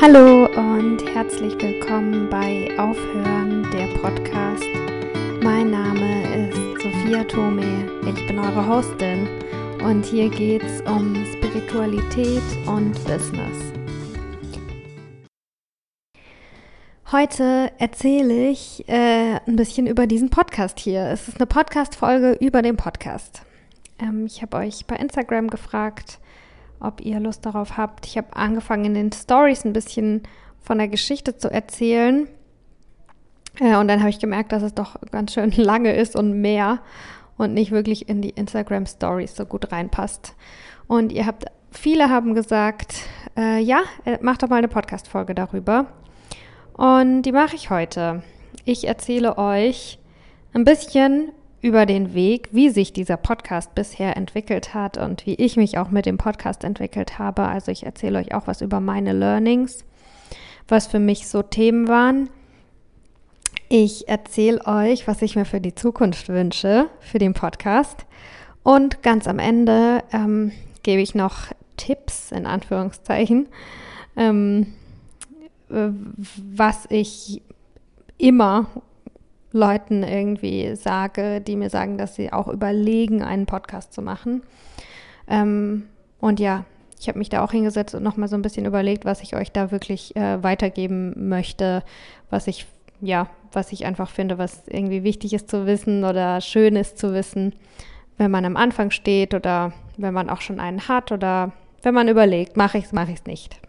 Hallo und herzlich willkommen bei Aufhören der Podcast. Mein Name ist Sophia Tome, ich bin eure Hostin und hier geht es um Spiritualität und Business. Heute erzähle ich äh, ein bisschen über diesen Podcast hier. Es ist eine Podcast-Folge über den Podcast. Ähm, ich habe euch bei Instagram gefragt, ob ihr Lust darauf habt. Ich habe angefangen, in den Stories ein bisschen von der Geschichte zu erzählen. Äh, und dann habe ich gemerkt, dass es doch ganz schön lange ist und mehr und nicht wirklich in die Instagram Stories so gut reinpasst. Und ihr habt, viele haben gesagt, äh, ja, äh, mach doch mal eine Podcast-Folge darüber. Und die mache ich heute. Ich erzähle euch ein bisschen über den Weg, wie sich dieser Podcast bisher entwickelt hat und wie ich mich auch mit dem Podcast entwickelt habe. Also ich erzähle euch auch was über meine Learnings, was für mich so Themen waren. Ich erzähle euch, was ich mir für die Zukunft wünsche, für den Podcast. Und ganz am Ende ähm, gebe ich noch Tipps in Anführungszeichen, ähm, äh, was ich immer Leuten irgendwie sage, die mir sagen, dass sie auch überlegen, einen Podcast zu machen. Ähm, und ja, ich habe mich da auch hingesetzt und nochmal so ein bisschen überlegt, was ich euch da wirklich äh, weitergeben möchte, was ich, ja, was ich einfach finde, was irgendwie wichtig ist zu wissen oder schön ist zu wissen, wenn man am Anfang steht oder wenn man auch schon einen hat oder wenn man überlegt, mache ich es, mache ich es nicht.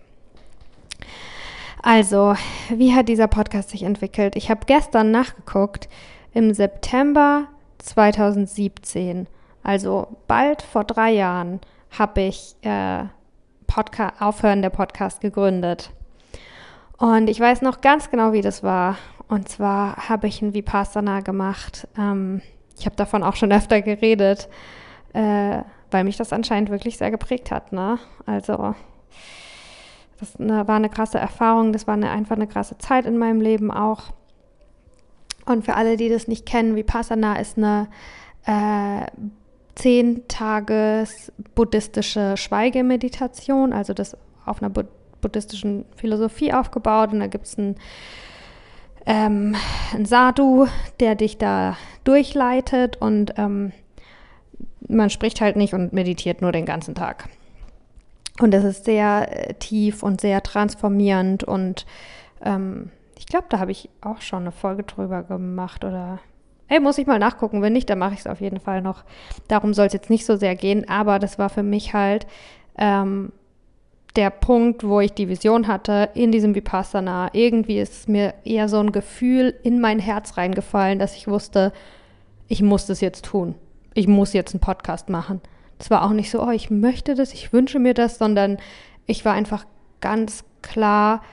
Also, wie hat dieser Podcast sich entwickelt? Ich habe gestern nachgeguckt, im September 2017, also bald vor drei Jahren, habe ich äh, Podcast, Aufhören der Podcast gegründet. Und ich weiß noch ganz genau, wie das war. Und zwar habe ich ein Vipassana gemacht. Ähm, ich habe davon auch schon öfter geredet, äh, weil mich das anscheinend wirklich sehr geprägt hat. Ne? Also das eine, war eine krasse Erfahrung, das war eine, einfach eine krasse Zeit in meinem Leben auch. Und für alle, die das nicht kennen, Vipassana ist eine äh, zehn Tages buddhistische Schweigemeditation, also das auf einer buddhistischen Philosophie aufgebaut. Und da gibt es einen, ähm, einen Sadhu, der dich da durchleitet und ähm, man spricht halt nicht und meditiert nur den ganzen Tag. Und es ist sehr äh, tief und sehr transformierend und ähm, ich glaube, da habe ich auch schon eine Folge drüber gemacht oder Ey, muss ich mal nachgucken. Wenn nicht, dann mache ich es auf jeden Fall noch. Darum soll es jetzt nicht so sehr gehen, aber das war für mich halt ähm, der Punkt, wo ich die Vision hatte in diesem Vipassana. Irgendwie ist mir eher so ein Gefühl in mein Herz reingefallen, dass ich wusste, ich muss das jetzt tun. Ich muss jetzt einen Podcast machen. Es war auch nicht so, oh, ich möchte das, ich wünsche mir das, sondern ich war einfach ganz klar,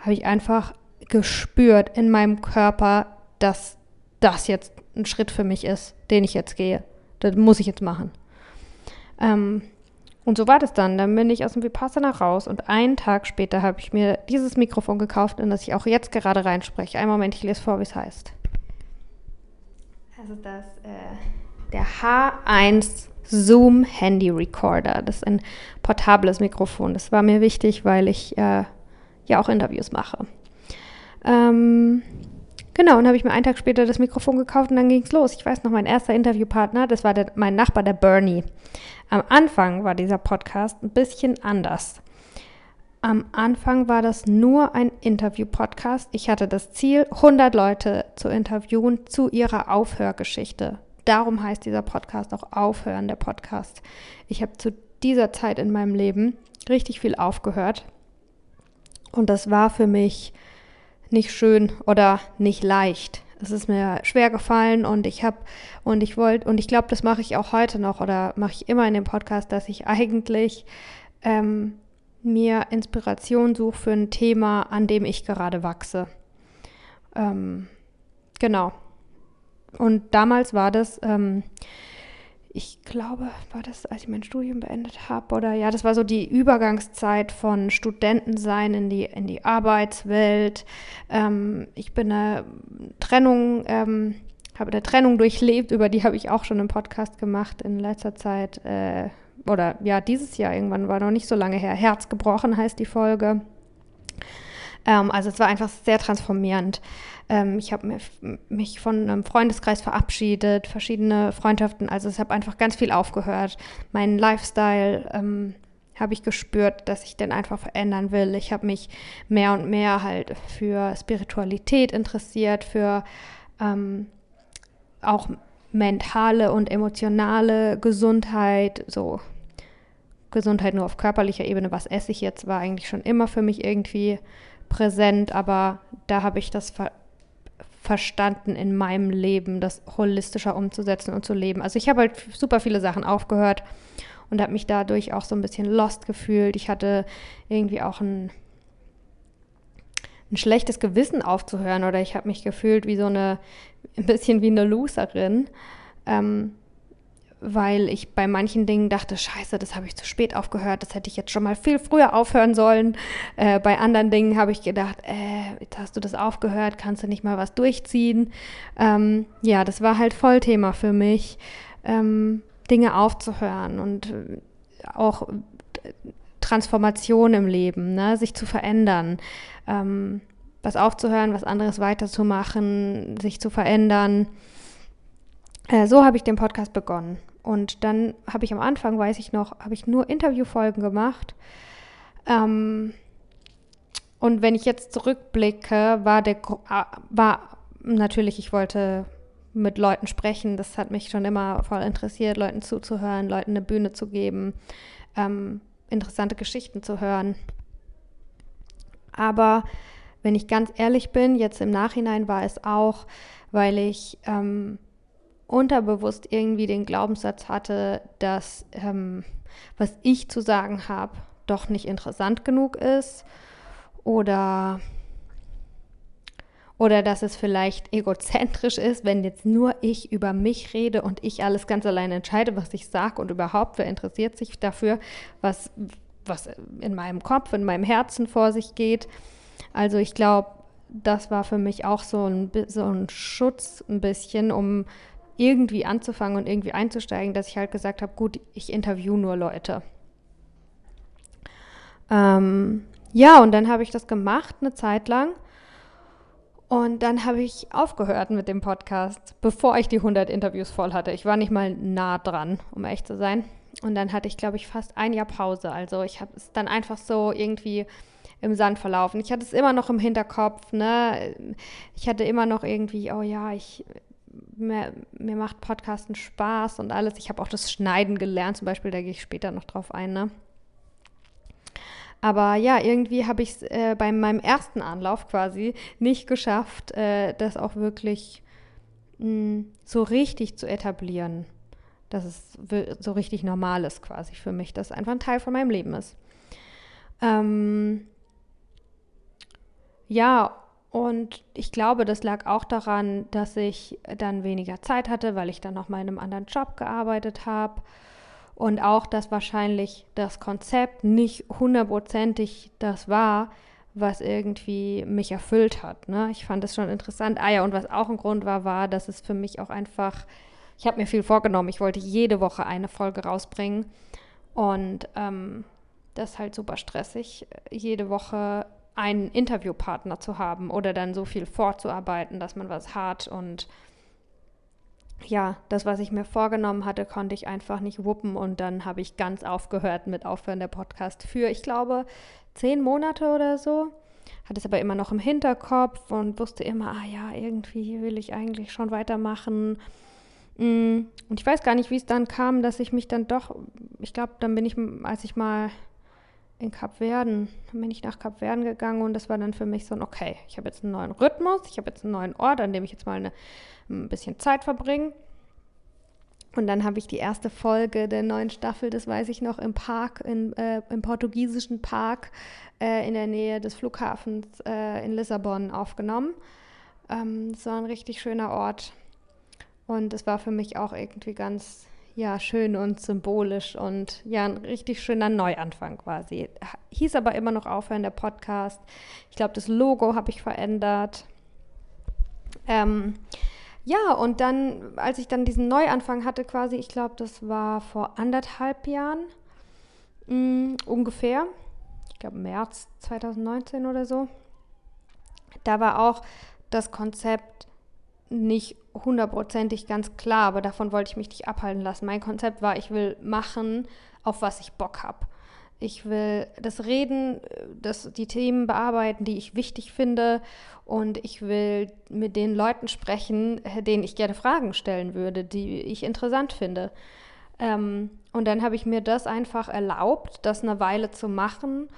habe ich einfach gespürt in meinem Körper, dass das jetzt ein Schritt für mich ist, den ich jetzt gehe. Das muss ich jetzt machen. Ähm, und so war das dann. Dann bin ich aus dem Vipassana raus und einen Tag später habe ich mir dieses Mikrofon gekauft, in das ich auch jetzt gerade reinspreche. Einen Moment, ich lese vor, wie es heißt. Also das, äh, der H1 Zoom Handy Recorder. Das ist ein portables Mikrofon. Das war mir wichtig, weil ich äh, ja auch Interviews mache. Ähm, genau, und habe ich mir einen Tag später das Mikrofon gekauft und dann ging es los. Ich weiß noch, mein erster Interviewpartner, das war der, mein Nachbar, der Bernie. Am Anfang war dieser Podcast ein bisschen anders. Am Anfang war das nur ein Interview-Podcast. Ich hatte das Ziel, 100 Leute zu interviewen zu ihrer Aufhörgeschichte. Darum heißt dieser Podcast auch Aufhören, der Podcast. Ich habe zu dieser Zeit in meinem Leben richtig viel aufgehört. Und das war für mich nicht schön oder nicht leicht. Es ist mir schwer gefallen und ich habe und ich wollte und ich glaube, das mache ich auch heute noch oder mache ich immer in dem Podcast, dass ich eigentlich ähm, mir Inspiration suche für ein Thema, an dem ich gerade wachse. Ähm, genau. Und damals war das, ähm, ich glaube, war das, als ich mein Studium beendet habe, oder ja, das war so die Übergangszeit von Studentensein in die, in die Arbeitswelt. Ähm, ich bin eine Trennung, ähm, habe eine Trennung durchlebt, über die habe ich auch schon einen Podcast gemacht in letzter Zeit. Äh, oder ja, dieses Jahr irgendwann war noch nicht so lange her. Herz gebrochen heißt die Folge. Ähm, also es war einfach sehr transformierend. Ähm, ich habe mich von einem Freundeskreis verabschiedet, verschiedene Freundschaften. Also es habe einfach ganz viel aufgehört. Mein Lifestyle ähm, habe ich gespürt, dass ich den einfach verändern will. Ich habe mich mehr und mehr halt für Spiritualität interessiert, für ähm, auch mentale und emotionale Gesundheit, so Gesundheit nur auf körperlicher Ebene, was esse ich jetzt, war eigentlich schon immer für mich irgendwie präsent, aber da habe ich das ver verstanden in meinem Leben, das holistischer umzusetzen und zu leben. Also ich habe halt super viele Sachen aufgehört und habe mich dadurch auch so ein bisschen lost gefühlt. Ich hatte irgendwie auch ein, ein schlechtes Gewissen aufzuhören oder ich habe mich gefühlt wie so eine, ein bisschen wie eine Loserin. Ähm, weil ich bei manchen Dingen dachte, scheiße, das habe ich zu spät aufgehört, das hätte ich jetzt schon mal viel früher aufhören sollen. Äh, bei anderen Dingen habe ich gedacht, äh, jetzt hast du das aufgehört, kannst du nicht mal was durchziehen. Ähm, ja, das war halt Vollthema für mich, ähm, Dinge aufzuhören und äh, auch äh, Transformation im Leben, ne? sich zu verändern. Ähm, was aufzuhören, was anderes weiterzumachen, sich zu verändern. Äh, so habe ich den Podcast begonnen. Und dann habe ich am Anfang, weiß ich noch, habe ich nur Interviewfolgen gemacht. Ähm, und wenn ich jetzt zurückblicke, war der war natürlich, ich wollte mit Leuten sprechen. Das hat mich schon immer voll interessiert, Leuten zuzuhören, Leuten eine Bühne zu geben, ähm, interessante Geschichten zu hören. Aber wenn ich ganz ehrlich bin, jetzt im Nachhinein war es auch, weil ich ähm, unterbewusst irgendwie den Glaubenssatz hatte, dass ähm, was ich zu sagen habe, doch nicht interessant genug ist oder oder dass es vielleicht egozentrisch ist, wenn jetzt nur ich über mich rede und ich alles ganz allein entscheide, was ich sage und überhaupt, wer interessiert sich dafür, was, was in meinem Kopf, in meinem Herzen vor sich geht. Also ich glaube, das war für mich auch so ein, so ein Schutz ein bisschen, um irgendwie anzufangen und irgendwie einzusteigen, dass ich halt gesagt habe, gut, ich interview nur Leute. Ähm, ja, und dann habe ich das gemacht eine Zeit lang. Und dann habe ich aufgehört mit dem Podcast, bevor ich die 100 Interviews voll hatte. Ich war nicht mal nah dran, um echt zu sein. Und dann hatte ich, glaube ich, fast ein Jahr Pause. Also ich habe es dann einfach so irgendwie im Sand verlaufen. Ich hatte es immer noch im Hinterkopf, ne? Ich hatte immer noch irgendwie, oh ja, ich mir, mir macht Podcasten Spaß und alles. Ich habe auch das Schneiden gelernt, zum Beispiel, da gehe ich später noch drauf ein, ne? Aber ja, irgendwie habe ich es äh, bei meinem ersten Anlauf quasi nicht geschafft, äh, das auch wirklich mh, hm, so richtig zu etablieren. Dass es so richtig normal ist quasi für mich, dass es einfach ein Teil von meinem Leben ist. Ähm, ja, und ich glaube, das lag auch daran, dass ich dann weniger Zeit hatte, weil ich dann noch mal in einem anderen Job gearbeitet habe. Und auch, dass wahrscheinlich das Konzept nicht hundertprozentig das war, was irgendwie mich erfüllt hat. Ne? Ich fand das schon interessant. Ah ja, und was auch ein Grund war, war, dass es für mich auch einfach, ich habe mir viel vorgenommen. Ich wollte jede Woche eine Folge rausbringen. Und ähm, das ist halt super stressig, jede Woche einen Interviewpartner zu haben oder dann so viel vorzuarbeiten, dass man was hat und ja, das, was ich mir vorgenommen hatte, konnte ich einfach nicht wuppen und dann habe ich ganz aufgehört mit Aufhören der Podcast für, ich glaube, zehn Monate oder so. Hatte es aber immer noch im Hinterkopf und wusste immer, ah ja, irgendwie will ich eigentlich schon weitermachen. Mm, und ich weiß gar nicht, wie es dann kam, dass ich mich dann doch, ich glaube, dann bin ich, als ich mal in Kapverden. Dann bin ich nach Kapverden gegangen und das war dann für mich so ein, okay, ich habe jetzt einen neuen Rhythmus, ich habe jetzt einen neuen Ort, an dem ich jetzt mal eine, ein bisschen Zeit verbringe. Und dann habe ich die erste Folge der neuen Staffel, das weiß ich noch, im Park, in, äh, im portugiesischen Park äh, in der Nähe des Flughafens äh, in Lissabon aufgenommen. Ähm, das war ein richtig schöner Ort. Und es war für mich auch irgendwie ganz ja, schön und symbolisch und ja, ein richtig schöner Neuanfang quasi. Hieß aber immer noch Aufhören der Podcast. Ich glaube, das Logo habe ich verändert. Ähm, ja, und dann, als ich dann diesen Neuanfang hatte, quasi, ich glaube, das war vor anderthalb Jahren mh, mm, ungefähr. ich glaube März 2019 oder so. Da war auch das Konzept nicht hundertprozentig ganz klar, aber davon wollte ich mich nicht abhalten lassen. Mein Konzept war, ich will machen, auf was ich Bock habe. Ich will das Reden, das, die Themen bearbeiten, die ich wichtig finde. Und ich will mit den Leuten sprechen, denen ich gerne Fragen stellen würde, die ich interessant finde. Ähm, und dann habe ich mir das einfach erlaubt, das eine Weile zu machen.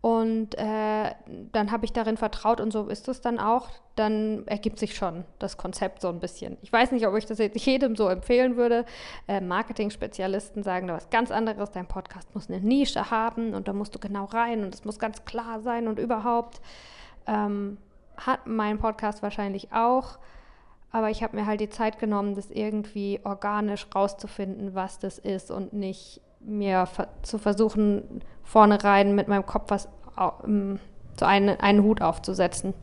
Und äh, dann habe ich darin vertraut und so ist es dann auch. Dann ergibt sich schon das Konzept so ein bisschen. Ich weiß nicht, ob ich das jetzt jedem so empfehlen würde. Äh, Marketing-Spezialisten sagen da was ganz anderes. Dein Podcast muss eine Nische haben und da musst du genau rein und es muss ganz klar sein und überhaupt. Ähm, hat mein Podcast wahrscheinlich auch. Aber ich habe mir halt die Zeit genommen, das irgendwie organisch rauszufinden, was das ist und nicht mir zu versuchen, vornherein mit meinem Kopf was um, so einen, einen Hut aufzusetzen.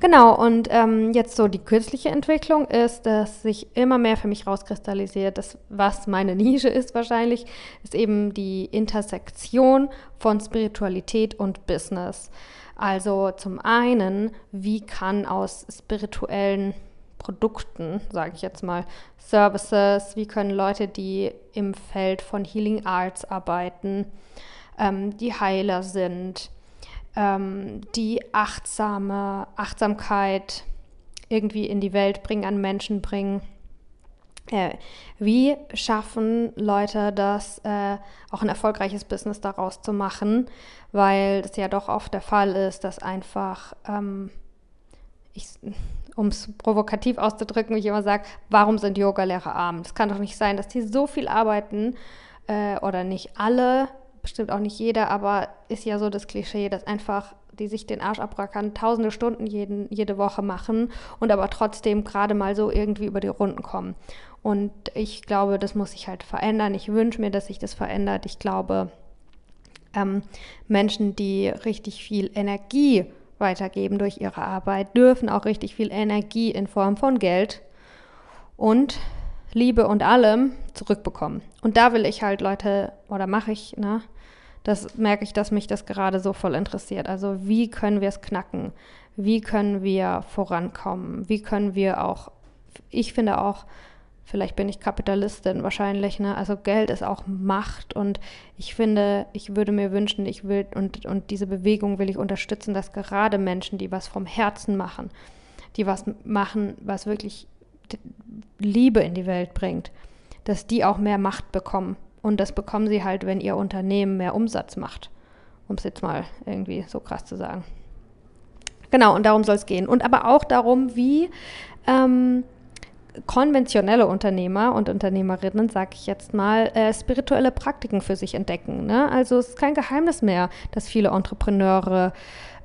Genau, und ähm, jetzt so die kürzliche Entwicklung ist, dass sich immer mehr für mich rauskristallisiert, dass was meine Nische ist wahrscheinlich, ist eben die Intersektion von Spiritualität und Business. Also zum einen, wie kann aus spirituellen Produkten, sage ich jetzt mal, Services, wie können Leute, die im Feld von Healing Arts arbeiten, ähm, die Heiler sind, ähm, die achtsame Achtsamkeit irgendwie in die Welt bringen, an Menschen bringen. Äh, wie schaffen Leute das, äh, auch ein erfolgreiches Business daraus zu machen? Weil das ja doch oft der Fall ist, dass einfach, ähm, um es provokativ auszudrücken, wie ich immer sage, warum sind Yogalehrer arm? Es kann doch nicht sein, dass die so viel arbeiten äh, oder nicht alle bestimmt auch nicht jeder, aber ist ja so das Klischee, dass einfach die sich den Arsch abrackern, tausende Stunden jeden, jede Woche machen und aber trotzdem gerade mal so irgendwie über die Runden kommen. Und ich glaube, das muss sich halt verändern. Ich wünsche mir, dass sich das verändert. Ich glaube, ähm, Menschen, die richtig viel Energie weitergeben durch ihre Arbeit, dürfen auch richtig viel Energie in Form von Geld und Liebe und allem zurückbekommen. Und da will ich halt Leute, oder mache ich, ne, das merke ich, dass mich das gerade so voll interessiert. Also wie können wir es knacken? Wie können wir vorankommen? Wie können wir auch, ich finde auch, vielleicht bin ich Kapitalistin wahrscheinlich, ne? Also Geld ist auch Macht und ich finde, ich würde mir wünschen, ich will und, und diese Bewegung will ich unterstützen, dass gerade Menschen, die was vom Herzen machen, die was machen, was wirklich Liebe in die Welt bringt, dass die auch mehr Macht bekommen und das bekommen sie halt, wenn ihr Unternehmen mehr Umsatz macht. Um es jetzt mal irgendwie so krass zu sagen. Genau, und darum soll es gehen. Und aber auch darum, wie ähm, konventionelle Unternehmer und Unternehmerinnen, sage ich jetzt mal, äh, spirituelle Praktiken für sich entdecken. Ne? Also es ist kein Geheimnis mehr, dass viele Entrepreneure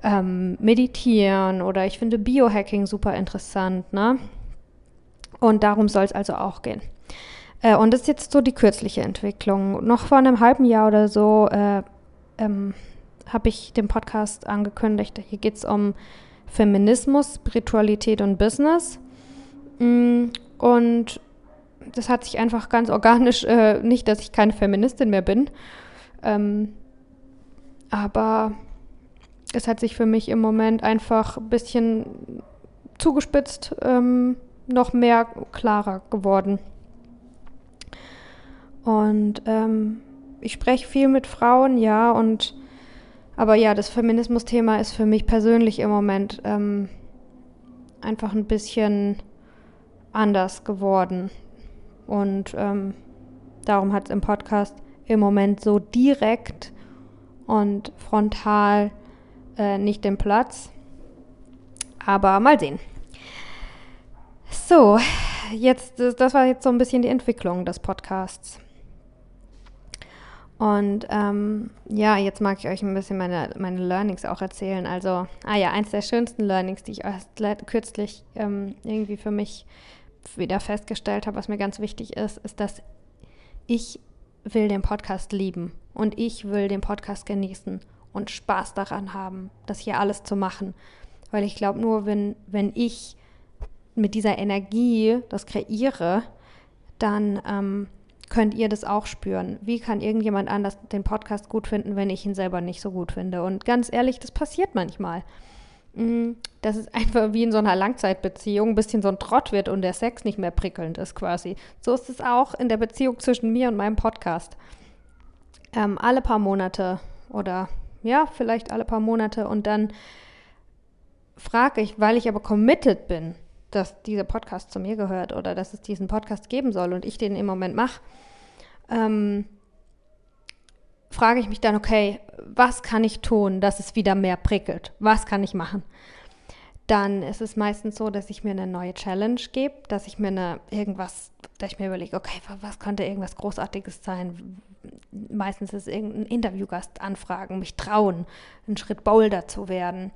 ähm, meditieren oder ich finde Biohacking super interessant. Ne? Und darum soll es also auch gehen. Äh, und das ist jetzt so die kürzliche Entwicklung. Noch vor einem halben Jahr oder so äh, ähm, habe ich den Podcast angekündigt. Hier geht es um Feminismus, Spiritualität und Business. Mm, und das hat sich einfach ganz organisch, äh, nicht, dass ich keine Feministin mehr bin, ähm, aber es hat sich für mich im Moment einfach ein bisschen zugespitzt, ähm, noch mehr klarer geworden. Und ähm, ich spreche viel mit Frauen, ja, und aber ja, das Feminismus-Thema ist für mich persönlich im Moment ähm, einfach ein bisschen anders geworden. Und ähm, darum hat es im Podcast im Moment so direkt und frontal äh, nicht den Platz. Aber mal sehen. So, jetzt, das war jetzt so ein bisschen die Entwicklung des Podcasts. Und ähm, ja, jetzt mag ich euch ein bisschen meine, meine Learnings auch erzählen. Also, ah ja, eins der schönsten Learnings, die ich erst kürzlich ähm, irgendwie für mich wieder festgestellt habe, was mir ganz wichtig ist, ist, dass ich will den Podcast lieben und ich will den Podcast genießen und Spaß daran haben, das hier alles zu machen. Weil ich glaube, nur wenn, wenn ich mit dieser Energie das kreiere, dann ähm, könnt ihr das auch spüren? Wie kann irgendjemand anders den Podcast gut finden, wenn ich ihn selber nicht so gut finde? Und ganz ehrlich, das passiert manchmal. Mm, dass es einfach wie in so einer Langzeitbeziehung ein bisschen so ein Trott wird und der Sex nicht mehr prickelnd ist quasi. So ist es auch in der Beziehung zwischen mir und meinem Podcast. Ähm, alle paar Monate oder ja, vielleicht alle paar Monate und dann frage ich, weil ich aber committed bin, dass dieser Podcast zu mir gehört oder dass es diesen Podcast geben soll und ich den im Moment mache, ähm, frage ich mich dann, okay, was kann ich tun, dass es wieder mehr prickelt? Was kann ich machen? Dann ist es meistens so, dass ich mir eine neue Challenge gebe, dass ich mir eine irgendwas, dass ich mir überlege, okay, was könnte irgendwas Großartiges sein? Meistens ist es irgendein Interviewgast anfragen, mich trauen, einen Schritt bolder zu werden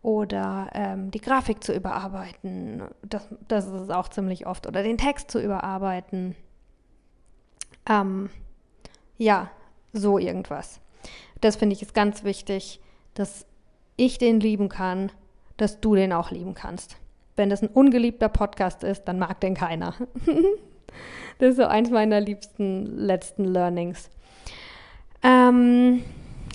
oder ähm, die Grafik zu überarbeiten. Das, das ist es auch ziemlich oft. Oder den Text zu überarbeiten. Ähm, ja, so irgendwas. Das finde ich ist ganz wichtig, dass ich den lieben kann, dass du den auch lieben kannst. Wenn das ein ungeliebter Podcast ist, dann mag den keiner. das ist so eins meiner liebsten letzten Learnings. Ähm,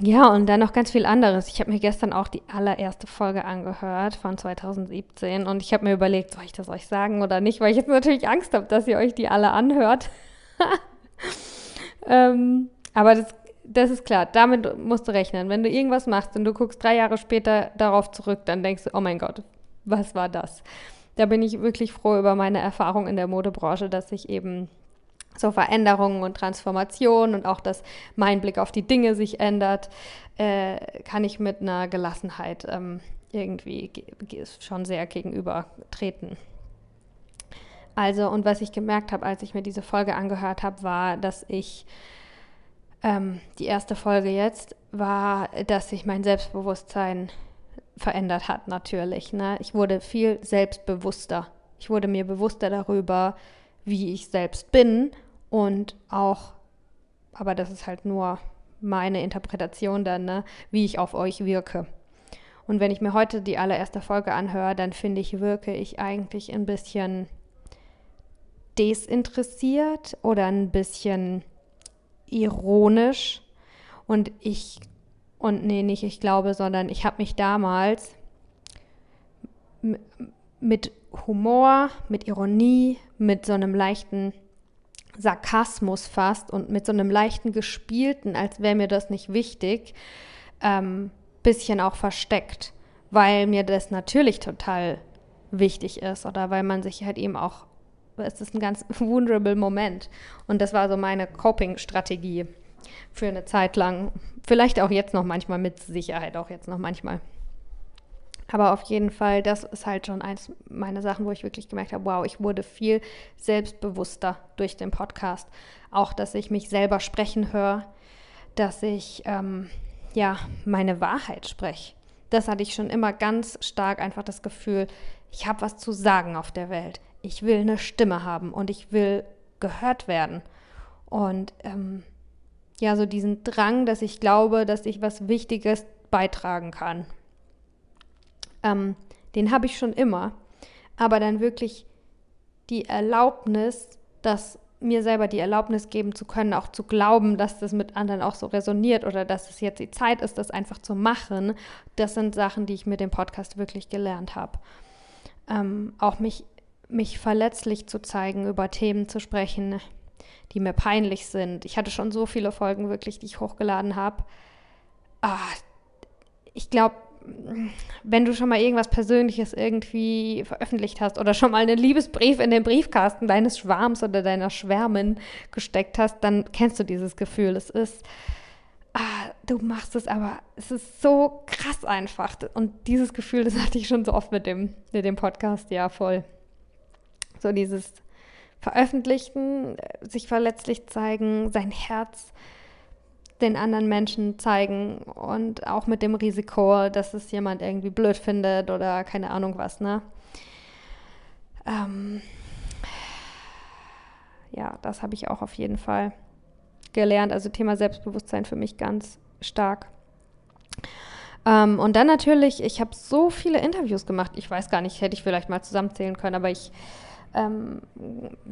ja, und dann noch ganz viel anderes. Ich habe mir gestern auch die allererste Folge angehört von 2017 und ich habe mir überlegt, soll ich das euch sagen oder nicht, weil ich jetzt natürlich Angst habe, dass ihr euch die alle anhört. ähm, aber das, das ist klar, damit musst du rechnen. Wenn du irgendwas machst und du guckst drei Jahre später darauf zurück, dann denkst du, oh mein Gott, was war das? Da bin ich wirklich froh über meine Erfahrung in der Modebranche, dass ich eben so Veränderungen und Transformationen und auch, dass mein Blick auf die Dinge sich ändert, äh, kann ich mit einer Gelassenheit ähm, irgendwie schon sehr gegenüber treten. Also, und was ich gemerkt habe, als ich mir diese Folge angehört habe, war, dass ich ähm, die erste Folge jetzt war, dass sich mein Selbstbewusstsein verändert hat, natürlich. Ne? Ich wurde viel selbstbewusster. Ich wurde mir bewusster darüber, wie ich selbst bin und auch, aber das ist halt nur meine Interpretation dann, ne, wie ich auf euch wirke. Und wenn ich mir heute die allererste Folge anhöre, dann finde ich, wirke ich eigentlich ein bisschen desinteressiert oder ein bisschen ironisch. Und ich, und nee, nicht ich glaube, sondern ich habe mich damals mit Humor, mit Ironie, mit so einem leichten Sarkasmus fast und mit so einem leichten gespielten, als wäre mir das nicht wichtig, ähm, bisschen auch versteckt, weil mir das natürlich total wichtig ist oder weil man sich halt eben auch, es ist ein ganz vulnerable Moment und das war so meine Coping-Strategie für eine Zeit lang, vielleicht auch jetzt noch manchmal, mit Sicherheit auch jetzt noch manchmal. Aber auf jeden Fall, das ist halt schon eins meiner Sachen, wo ich wirklich gemerkt habe, wow, ich wurde viel selbstbewusster durch den Podcast. Auch, dass ich mich selber sprechen höre, dass ich ähm, ja meine Wahrheit spreche. Das hatte ich schon immer ganz stark einfach das Gefühl, ich habe was zu sagen auf der Welt. Ich will eine Stimme haben und ich will gehört werden. Und ähm, ja, so diesen Drang, dass ich glaube, dass ich was Wichtiges beitragen kann ähm, den habe ich schon immer. Aber dann wirklich die Erlaubnis, dass mir selber die Erlaubnis geben zu können, auch zu glauben, dass das mit anderen auch so resoniert oder dass es jetzt die Zeit ist, das einfach zu machen, das sind Sachen, die ich mit dem Podcast wirklich gelernt habe. Ähm, auch mich, mich verletzlich zu zeigen, über Themen zu sprechen, die mir peinlich sind. Ich hatte schon so viele Folgen wirklich, die ich hochgeladen habe. Ah, ich glaube, wenn du schon mal irgendwas Persönliches irgendwie veröffentlicht hast oder schon mal einen Liebesbrief in den Briefkasten deines Schwarms oder deiner Schwärmin gesteckt hast, dann kennst du dieses Gefühl. Es ist, ah, du machst es, aber es ist so krass einfach. Und dieses Gefühl, das hatte ich schon so oft mit dem, mit dem Podcast, ja, voll. So dieses Veröffentlichen, sich verletzlich zeigen, sein Herz den anderen Menschen zeigen und auch mit dem Risiko, dass es jemand irgendwie blöd findet oder keine Ahnung was, ne? Ähm, ja, das habe ich auch auf jeden Fall gelernt. Also Thema Selbstbewusstsein für mich ganz stark. Ähm, und dann natürlich, ich habe so viele Interviews gemacht. Ich weiß gar nicht, hätte ich vielleicht mal zusammenzählen können, aber ich, ähm,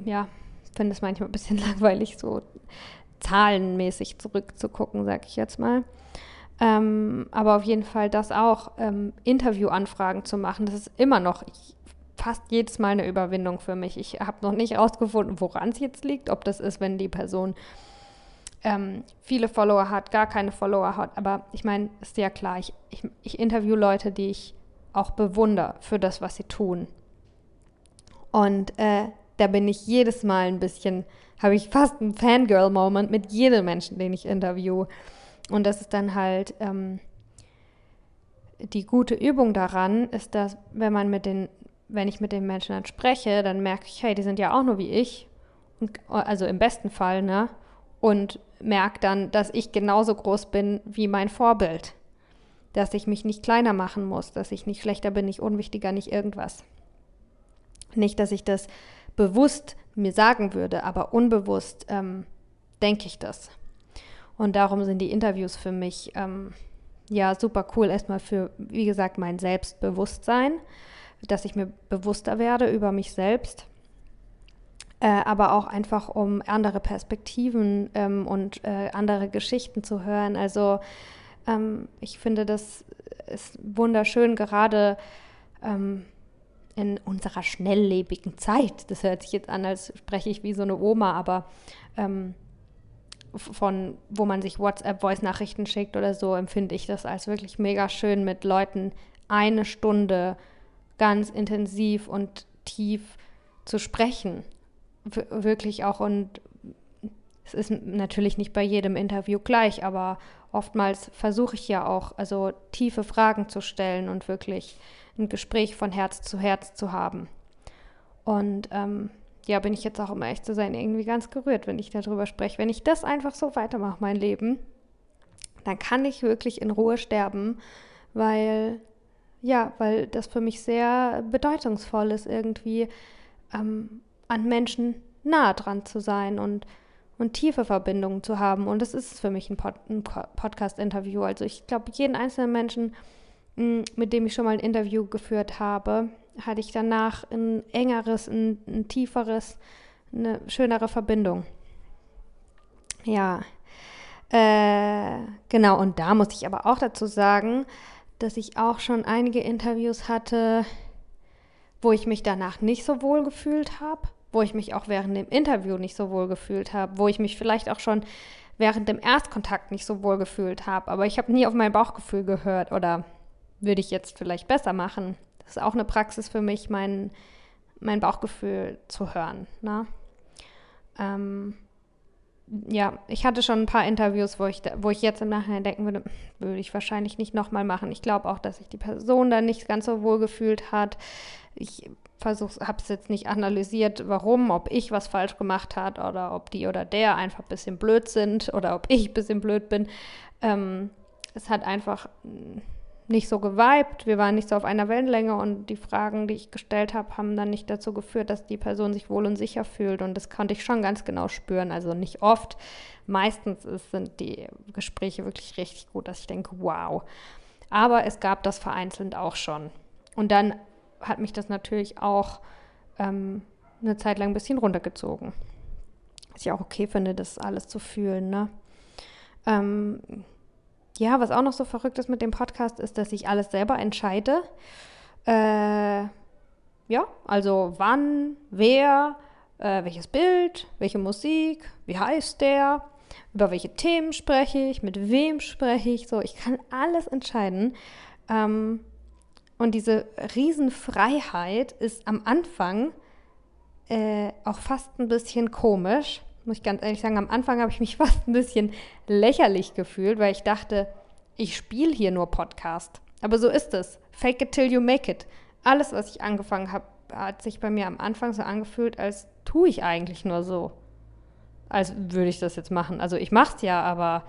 ja, finde es manchmal ein bisschen langweilig, so zahlenmäßig zurückzugucken, sag ich jetzt mal. Ähm, aber auf jeden Fall das auch, ähm, Interviewanfragen zu machen, das ist immer noch ich, fast jedes Mal eine Überwindung für mich. Ich habe noch nicht herausgefunden, woran es jetzt liegt, ob das ist, wenn die Person ähm, viele Follower hat, gar keine Follower hat. Aber ich meine, ist ja klar, ich, ich, ich interview Leute, die ich auch bewundere für das, was sie tun. Und äh, da bin ich jedes Mal ein bisschen, habe ich fast einen Fangirl-Moment mit jedem Menschen, den ich interview. Und das ist dann halt ähm, die gute Übung daran, ist, dass wenn man mit den, wenn ich mit den Menschen dann spreche, dann merke ich, hey, die sind ja auch nur wie ich. Und, also im besten Fall, ne? Und merke dann, dass ich genauso groß bin wie mein Vorbild. Dass ich mich nicht kleiner machen muss, dass ich nicht schlechter bin, nicht unwichtiger, nicht irgendwas. Nicht, dass ich das bewusst mir sagen würde, aber unbewusst ähm, denke ich das. Und darum sind die Interviews für mich ähm, ja super cool. Erstmal für, wie gesagt, mein Selbstbewusstsein, dass ich mir bewusster werde über mich selbst. Äh, aber auch einfach, um andere Perspektiven ähm, und äh, andere Geschichten zu hören. Also ähm, ich finde, das ist wunderschön, gerade ähm, in unserer schnelllebigen Zeit. Das hört sich jetzt an, als spreche ich wie so eine Oma, aber ähm, von, wo man sich WhatsApp-Voice-Nachrichten schickt oder so, empfinde ich das als wirklich mega schön, mit Leuten eine Stunde ganz intensiv und tief zu sprechen. W wirklich auch und es ist natürlich nicht bei jedem Interview gleich, aber oftmals versuche ich ja auch, also tiefe Fragen zu stellen und wirklich ein Gespräch von Herz zu Herz zu haben. Und ähm, ja, bin ich jetzt auch, um echt zu sein, irgendwie ganz gerührt, wenn ich darüber spreche. Wenn ich das einfach so weitermache, mein Leben, dann kann ich wirklich in Ruhe sterben, weil, ja, weil das für mich sehr bedeutungsvoll ist, irgendwie ähm, an Menschen nah dran zu sein und, und tiefe Verbindungen zu haben. Und das ist für mich ein, Pod, ein Podcast-Interview. Also ich glaube, jeden einzelnen Menschen, mit dem ich schon mal ein Interview geführt habe, hatte ich danach ein engeres, ein, ein tieferes, eine schönere Verbindung. Ja, äh, genau, und da muss ich aber auch dazu sagen, dass ich auch schon einige Interviews hatte, wo ich mich danach nicht so wohl gefühlt habe, wo ich mich auch während dem Interview nicht so wohl gefühlt habe, wo ich mich vielleicht auch schon während dem Erstkontakt nicht so wohl gefühlt habe, aber ich habe nie auf mein Bauchgefühl gehört oder würde ich jetzt vielleicht besser machen. Das ist auch eine Praxis für mich, mein, mein Bauchgefühl zu hören. Ne? Ähm, ja, ich hatte schon ein paar Interviews, wo ich, wo ich jetzt im Nachhinein denken würde, würde ich wahrscheinlich nicht nochmal machen. Ich glaube auch, dass sich die Person dann nicht ganz so wohl gefühlt hat. Ich habe es jetzt nicht analysiert, warum, ob ich was falsch gemacht hat oder ob die oder der einfach ein bisschen blöd sind oder ob ich ein bisschen blöd bin. Ähm, es hat einfach nicht so geweibt, wir waren nicht so auf einer Wellenlänge und die Fragen, die ich gestellt habe, haben dann nicht dazu geführt, dass die Person sich wohl und sicher fühlt und das konnte ich schon ganz genau spüren. Also nicht oft, meistens ist, sind die Gespräche wirklich richtig gut, dass ich denke, wow. Aber es gab das vereinzelt auch schon. Und dann hat mich das natürlich auch ähm, eine Zeit lang ein bisschen runtergezogen. Was ich auch okay finde, das alles zu fühlen. Ne? Ähm, ja, was auch noch so verrückt ist mit dem Podcast, ist, dass ich alles selber entscheide. Äh, ja, also wann, wer, äh, welches Bild, welche Musik, wie heißt der, über welche Themen spreche ich, mit wem spreche ich. So, ich kann alles entscheiden. Ähm, und diese Riesenfreiheit ist am Anfang äh, auch fast ein bisschen komisch muss ich ganz ehrlich sagen, am Anfang habe ich mich fast ein bisschen lächerlich gefühlt, weil ich dachte, ich spiele hier nur Podcast. Aber so ist es. Fake it till you make it. Alles, was ich angefangen habe, hat sich bei mir am Anfang so angefühlt, als tue ich eigentlich nur so. Als würde ich das jetzt machen. Also ich mache es ja, aber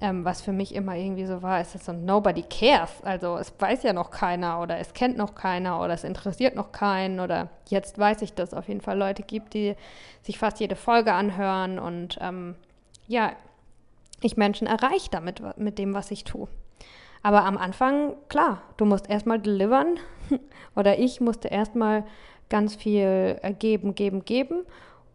ähm, was für mich immer irgendwie so war, ist das so nobody cares. Also es weiß ja noch keiner oder es kennt noch keiner oder es interessiert noch keinen oder jetzt weiß ich, dass es auf jeden Fall Leute gibt, die sich fast jede Folge anhören und ähm, ja, ich Menschen erreiche damit mit dem, was ich tue. Aber am Anfang, klar, du musst erstmal delivern oder ich musste erstmal ganz viel geben, geben, geben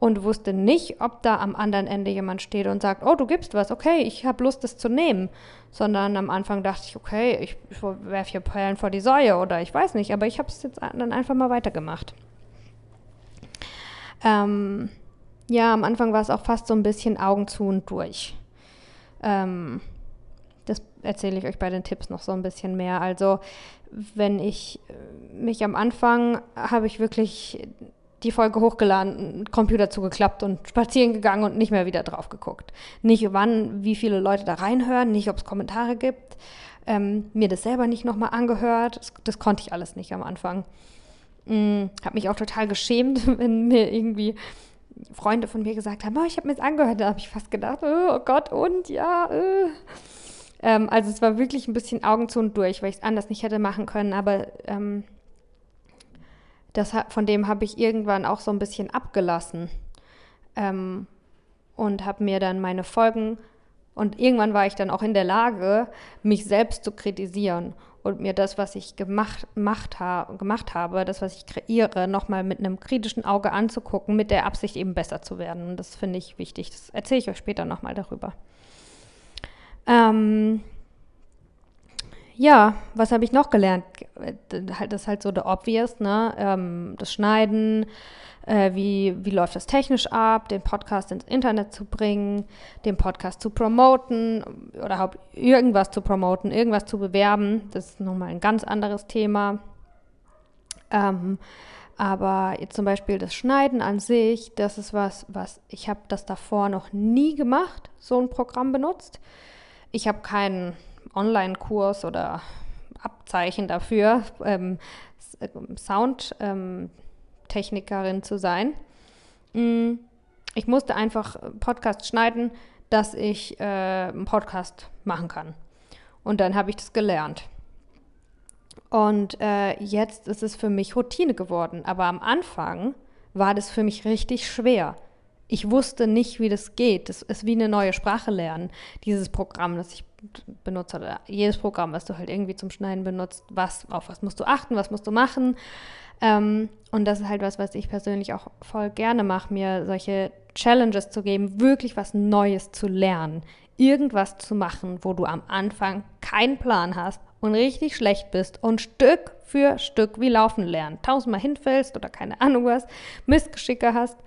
und wusste nicht, ob da am anderen Ende jemand steht und sagt, oh, du gibst was, okay, ich habe Lust, das zu nehmen. Sondern am Anfang dachte ich, okay, ich, werfe hier Perlen vor die Säue oder ich weiß nicht, aber ich habe es jetzt dann einfach mal weitergemacht. Ähm, ja, am Anfang war es auch fast so ein bisschen Augen zu und durch. Ähm, das erzähle ich euch bei den Tipps noch so ein bisschen mehr. Also, wenn ich mich am Anfang habe ich wirklich die Folge hochgeladen, Computer zugeklappt und spazieren gegangen und nicht mehr wieder drauf geguckt. Nicht wann, wie viele Leute da reinhören, nicht ob es Kommentare gibt, ähm, mir das selber nicht nochmal angehört. Das, das, konnte ich alles nicht am Anfang. Mhm, habe mich auch total geschämt, wenn mir irgendwie Freunde von mir gesagt haben, oh, ich habe mir das angehört. Da habe ich fast gedacht, oh, Gott, und ja. Äh. Ähm, also es war wirklich ein bisschen Augen zu und durch, weil ich es anders nicht hätte machen können. Aber ähm, das, von dem habe ich irgendwann auch so ein bisschen abgelassen ähm, und habe mir dann meine Folgen und irgendwann war ich dann auch in der Lage, mich selbst zu kritisieren und mir das, was ich gemacht, gemacht, ha gemacht habe, das, was ich kreiere, nochmal mit einem kritischen Auge anzugucken, mit der Absicht eben besser zu werden. Und das finde ich wichtig. Das erzähle ich euch später nochmal darüber. Ähm, ja, was habe ich noch gelernt? Das ist halt so der Obvious, ne? Ähm, das Schneiden, äh, wie, wie läuft das technisch ab, den Podcast ins Internet zu bringen, den Podcast zu promoten oder irgendwas zu promoten, irgendwas zu bewerben. Das ist nochmal ein ganz anderes Thema. Ähm, aber jetzt zum Beispiel das Schneiden an sich, das ist was, was ich habe das davor noch nie gemacht, so ein Programm benutzt. Ich habe keinen Online-Kurs oder Abzeichen dafür, ähm, Soundtechnikerin ähm, zu sein. Mm, ich musste einfach Podcast schneiden, dass ich äh, einen Podcast machen kann. Und dann habe ich das gelernt. Und äh, jetzt ist es für mich Routine geworden. Aber am Anfang war das für mich richtig schwer. Ich wusste nicht, wie das geht. Das ist wie eine neue Sprache lernen, dieses Programm, das ich benutzt oder jedes Programm, was du halt irgendwie zum Schneiden benutzt, was, auf was musst du achten, was musst du machen. Ähm, und das ist halt was, was ich persönlich auch voll gerne mache, mir solche Challenges zu geben, wirklich was Neues zu lernen, irgendwas zu machen, wo du am Anfang keinen Plan hast und richtig schlecht bist und Stück für Stück wie laufen lernen, tausendmal hinfällst oder keine Ahnung was, Missgeschicke hast.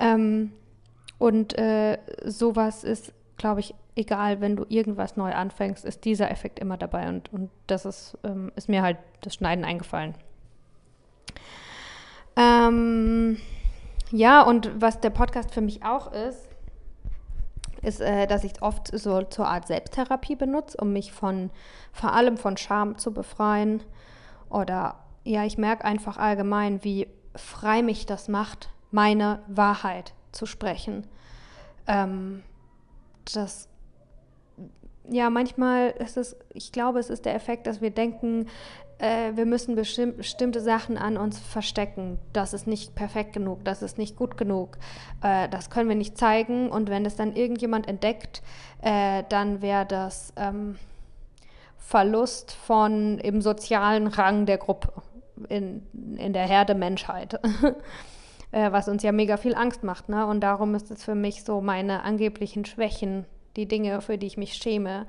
Ähm, und äh, sowas ist, glaube ich, egal, wenn du irgendwas neu anfängst, ist dieser Effekt immer dabei. Und, und das ist, ähm, ist mir halt das Schneiden eingefallen. Ähm, ja, und was der Podcast für mich auch ist, ist, äh, dass ich oft so zur Art Selbsttherapie benutze, um mich von vor allem von Scham zu befreien. Oder ja, ich merke einfach allgemein, wie frei mich das macht, meine Wahrheit zu sprechen. Ähm, das ja, manchmal ist es, ich glaube, es ist der Effekt, dass wir denken, äh, wir müssen bestimm bestimmte Sachen an uns verstecken. Das ist nicht perfekt genug, das ist nicht gut genug, äh, das können wir nicht zeigen. Und wenn es dann irgendjemand entdeckt, äh, dann wäre das ähm, Verlust von im sozialen Rang der Gruppe in, in der Herde Menschheit. Äh, was uns ja mega viel Angst macht. Ne? Und darum ist es für mich so meine angeblichen Schwächen die Dinge, für die ich mich schäme,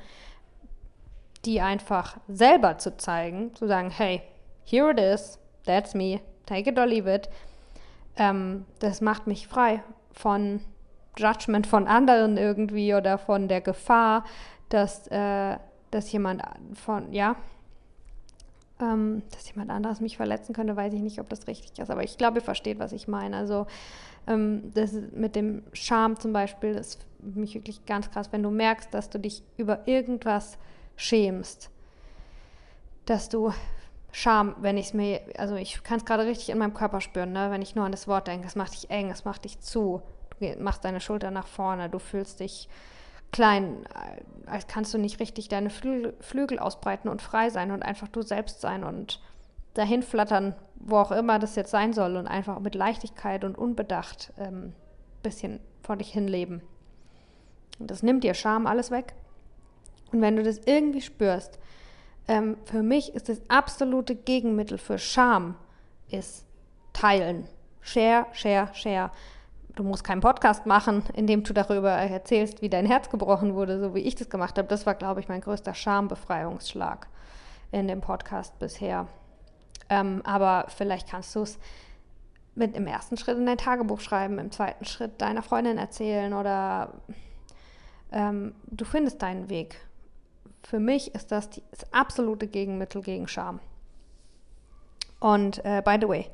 die einfach selber zu zeigen, zu sagen, hey, here it is, that's me, take it or leave it, ähm, das macht mich frei von Judgment von anderen irgendwie oder von der Gefahr, dass, äh, dass jemand von, ja, ähm, dass jemand anderes mich verletzen könnte, weiß ich nicht, ob das richtig ist, aber ich glaube, ihr versteht, was ich meine. Also ähm, das mit dem Scham zum Beispiel ist für mich wirklich ganz krass, wenn du merkst, dass du dich über irgendwas schämst, dass du Scham, wenn ich es mir, also ich kann es gerade richtig in meinem Körper spüren, ne? wenn ich nur an das Wort denke, es macht dich eng, es macht dich zu, du machst deine Schulter nach vorne, du fühlst dich klein, äh, als kannst du nicht richtig deine Flügel, Flügel ausbreiten und frei sein und einfach du selbst sein und dahin flattern, wo auch immer das jetzt sein soll und einfach mit Leichtigkeit und Unbedacht ein ähm, bisschen vor dich hinleben. Und das nimmt dir Scham alles weg. Und wenn du das irgendwie spürst, ähm, für mich ist das absolute Gegenmittel für Scham ist teilen. Share, share, share. Du musst keinen Podcast machen, in dem du darüber erzählst, wie dein Herz gebrochen wurde, so wie ich das gemacht habe. Das war, glaube ich, mein größter Schambefreiungsschlag in dem Podcast bisher. Ähm, aber vielleicht kannst du es mit im ersten Schritt in dein Tagebuch schreiben, im zweiten Schritt deiner Freundin erzählen oder ähm, du findest deinen Weg. Für mich ist das die, das absolute Gegenmittel gegen Scham. Und äh, by the way,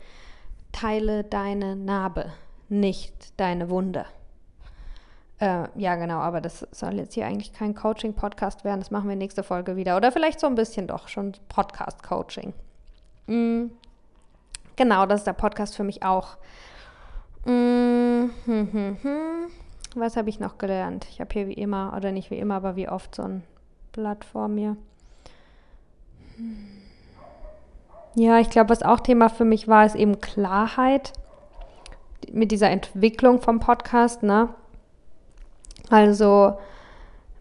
teile deine Narbe, nicht deine Wunde. Äh, ja, genau, aber das soll jetzt hier eigentlich kein Coaching-Podcast werden. Das machen wir nächste Folge wieder. Oder vielleicht so ein bisschen doch schon Podcast-Coaching. Mhm. Genau, das ist der Podcast für mich auch. Mhm. Hm, hm, hm. Was habe ich noch gelernt? Ich habe hier wie immer, oder nicht wie immer, aber wie oft so ein Blatt vor mir. Ja, ich glaube, was auch Thema für mich war, ist eben Klarheit mit dieser Entwicklung vom Podcast, ne? Also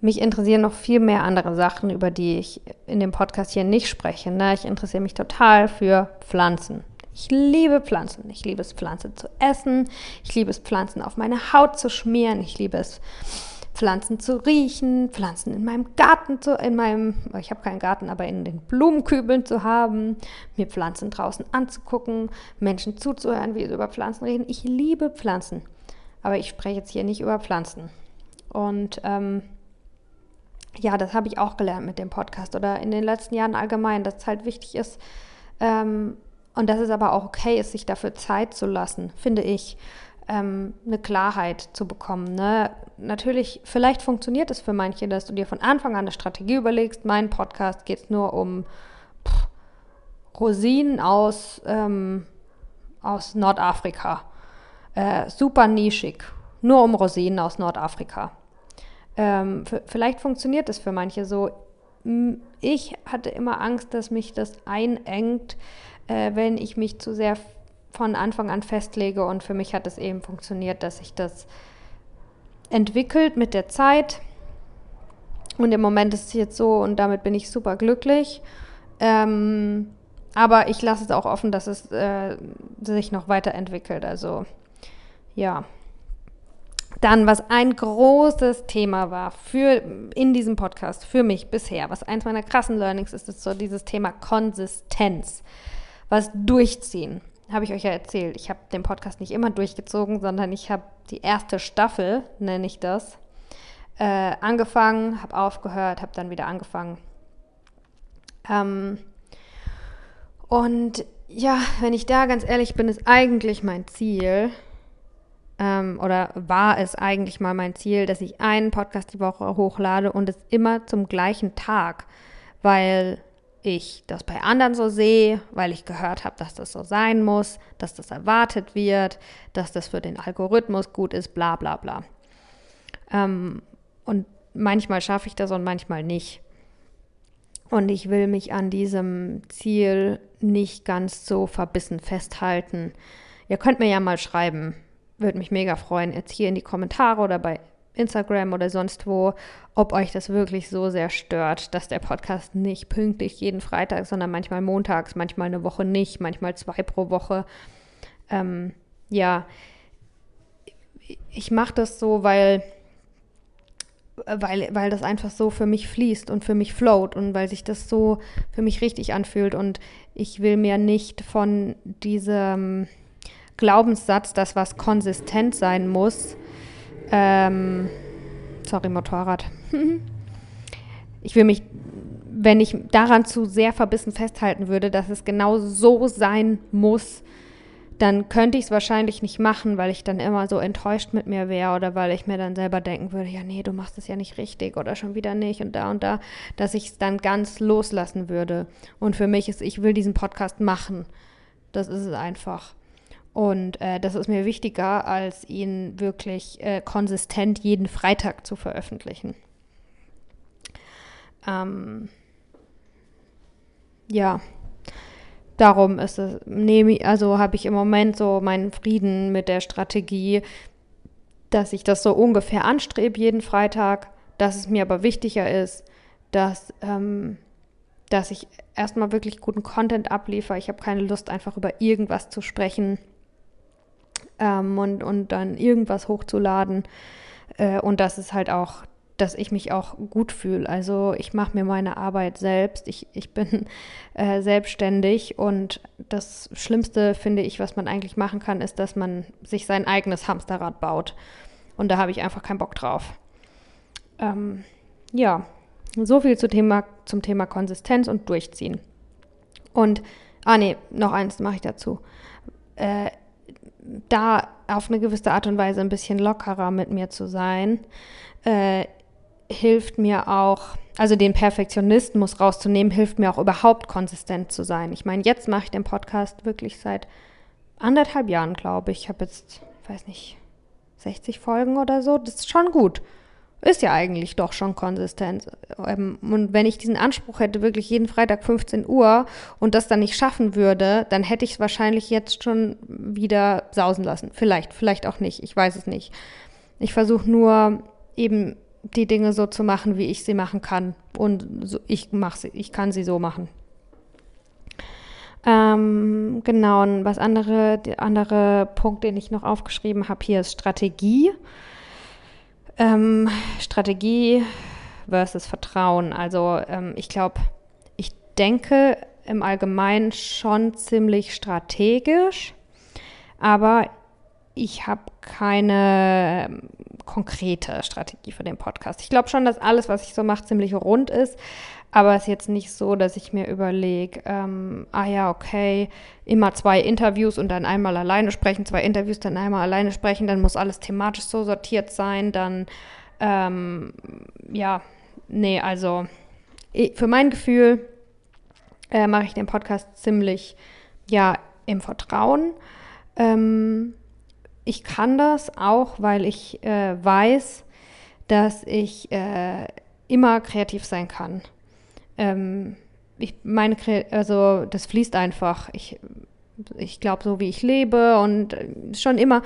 mich interessieren noch viel mehr andere Sachen, über die ich in dem Podcast hier nicht spreche. Ne? Ich interessiere mich total für Pflanzen. Ich liebe Pflanzen. Ich liebe es, Pflanzen zu essen. Ich liebe es, Pflanzen auf meine Haut zu schmieren. Ich liebe es, Pflanzen zu riechen, Pflanzen in meinem Garten zu, in meinem, ich habe keinen Garten, aber in den Blumenkübeln zu haben, mir Pflanzen draußen anzugucken, Menschen zuzuhören, wie sie über Pflanzen reden. Ich liebe Pflanzen. Aber ich spreche jetzt hier nicht über Pflanzen. Und ähm, ja, das habe ich auch gelernt mit dem Podcast oder in den letzten Jahren allgemein, dass es halt wichtig ist, ähm, und dass es aber auch okay ist, sich dafür Zeit zu lassen, finde ich, ähm, eine Klarheit zu bekommen. Ne? Natürlich, vielleicht funktioniert es für manche, dass du dir von Anfang an eine Strategie überlegst. Mein Podcast geht nur um pff, Rosinen aus, ähm, aus Nordafrika. Äh, super nischig. Nur um Rosinen aus Nordafrika. Ähm, vielleicht funktioniert es für manche so. Ich hatte immer Angst, dass mich das einengt, äh, wenn ich mich zu sehr von Anfang an festlege. Und für mich hat es eben funktioniert, dass sich das entwickelt mit der Zeit. Und im Moment ist es jetzt so und damit bin ich super glücklich. Ähm, aber ich lasse es auch offen, dass es äh, sich noch weiterentwickelt. Also ja. Dann, was ein großes Thema war für in diesem Podcast, für mich bisher, was eins meiner krassen Learnings ist, ist so dieses Thema Konsistenz was durchziehen. Habe ich euch ja erzählt. Ich habe den Podcast nicht immer durchgezogen, sondern ich habe die erste Staffel, nenne ich das, äh, angefangen, habe aufgehört, habe dann wieder angefangen. Ähm, und ja, wenn ich da ganz ehrlich bin, ist eigentlich mein Ziel, ähm, oder war es eigentlich mal mein Ziel, dass ich einen Podcast die Woche hochlade und es immer zum gleichen Tag, weil ich das bei anderen so sehe, weil ich gehört habe, dass das so sein muss, dass das erwartet wird, dass das für den Algorithmus gut ist, bla bla bla. Ähm, und manchmal schaffe ich das und manchmal nicht. Und ich will mich an diesem Ziel nicht ganz so verbissen festhalten. Ihr könnt mir ja mal schreiben, würde mich mega freuen, jetzt hier in die Kommentare oder bei Instagram oder sonst wo, ob euch das wirklich so sehr stört, dass der Podcast nicht pünktlich jeden Freitag, sondern manchmal montags, manchmal eine Woche nicht, manchmal zwei pro Woche. Ähm, ja, ich mache das so, weil, weil, weil das einfach so für mich fließt und für mich float und weil sich das so für mich richtig anfühlt und ich will mir nicht von diesem Glaubenssatz, dass was konsistent sein muss, ähm, sorry, Motorrad. ich will mich, wenn ich daran zu sehr verbissen festhalten würde, dass es genau so sein muss, dann könnte ich es wahrscheinlich nicht machen, weil ich dann immer so enttäuscht mit mir wäre oder weil ich mir dann selber denken würde, ja, nee, du machst es ja nicht richtig oder schon wieder nicht und da und da, dass ich es dann ganz loslassen würde. Und für mich ist, ich will diesen Podcast machen. Das ist es einfach. Und äh, das ist mir wichtiger, als ihn wirklich äh, konsistent jeden Freitag zu veröffentlichen. Ähm, ja, darum ist es, nehme also habe ich im Moment so meinen Frieden mit der Strategie, dass ich das so ungefähr anstrebe jeden Freitag, dass es mir aber wichtiger ist, dass, ähm, dass ich erstmal wirklich guten Content abliefere. Ich habe keine Lust, einfach über irgendwas zu sprechen ähm, und, und dann irgendwas hochzuladen. Äh, und das ist halt auch dass ich mich auch gut fühle. Also ich mache mir meine Arbeit selbst. Ich, ich bin äh, selbstständig und das Schlimmste, finde ich, was man eigentlich machen kann, ist, dass man sich sein eigenes Hamsterrad baut. Und da habe ich einfach keinen Bock drauf. Ähm, ja, so viel zu Thema, zum Thema Konsistenz und Durchziehen. Und, ah nee, noch eins mache ich dazu. Äh, da auf eine gewisse Art und Weise ein bisschen lockerer mit mir zu sein, äh, hilft mir auch, also den Perfektionismus rauszunehmen, hilft mir auch überhaupt konsistent zu sein. Ich meine, jetzt mache ich den Podcast wirklich seit anderthalb Jahren, glaube ich. Ich habe jetzt, weiß nicht, 60 Folgen oder so. Das ist schon gut. Ist ja eigentlich doch schon konsistent. Ähm, und wenn ich diesen Anspruch hätte, wirklich jeden Freitag 15 Uhr und das dann nicht schaffen würde, dann hätte ich es wahrscheinlich jetzt schon wieder sausen lassen. Vielleicht, vielleicht auch nicht. Ich weiß es nicht. Ich versuche nur eben die Dinge so zu machen, wie ich sie machen kann. Und so, ich mache sie, ich kann sie so machen. Ähm, genau, und was andere, der andere Punkt, den ich noch aufgeschrieben habe, hier ist Strategie. Ähm, Strategie versus Vertrauen. Also ähm, ich glaube, ich denke im Allgemeinen schon ziemlich strategisch, aber ich habe keine ähm, konkrete Strategie für den Podcast. Ich glaube schon, dass alles, was ich so mache, ziemlich rund ist. Aber es ist jetzt nicht so, dass ich mir überlege, ähm, ah ja, okay, immer zwei Interviews und dann einmal alleine sprechen, zwei Interviews, dann einmal alleine sprechen, dann muss alles thematisch so sortiert sein, dann, ähm, ja, nee, also für mein Gefühl äh, mache ich den Podcast ziemlich, ja, im Vertrauen. Ähm, ich kann das auch, weil ich äh, weiß, dass ich äh, immer kreativ sein kann. Ähm, ich meine, also das fließt einfach. Ich, ich glaube, so wie ich lebe und äh, schon immer,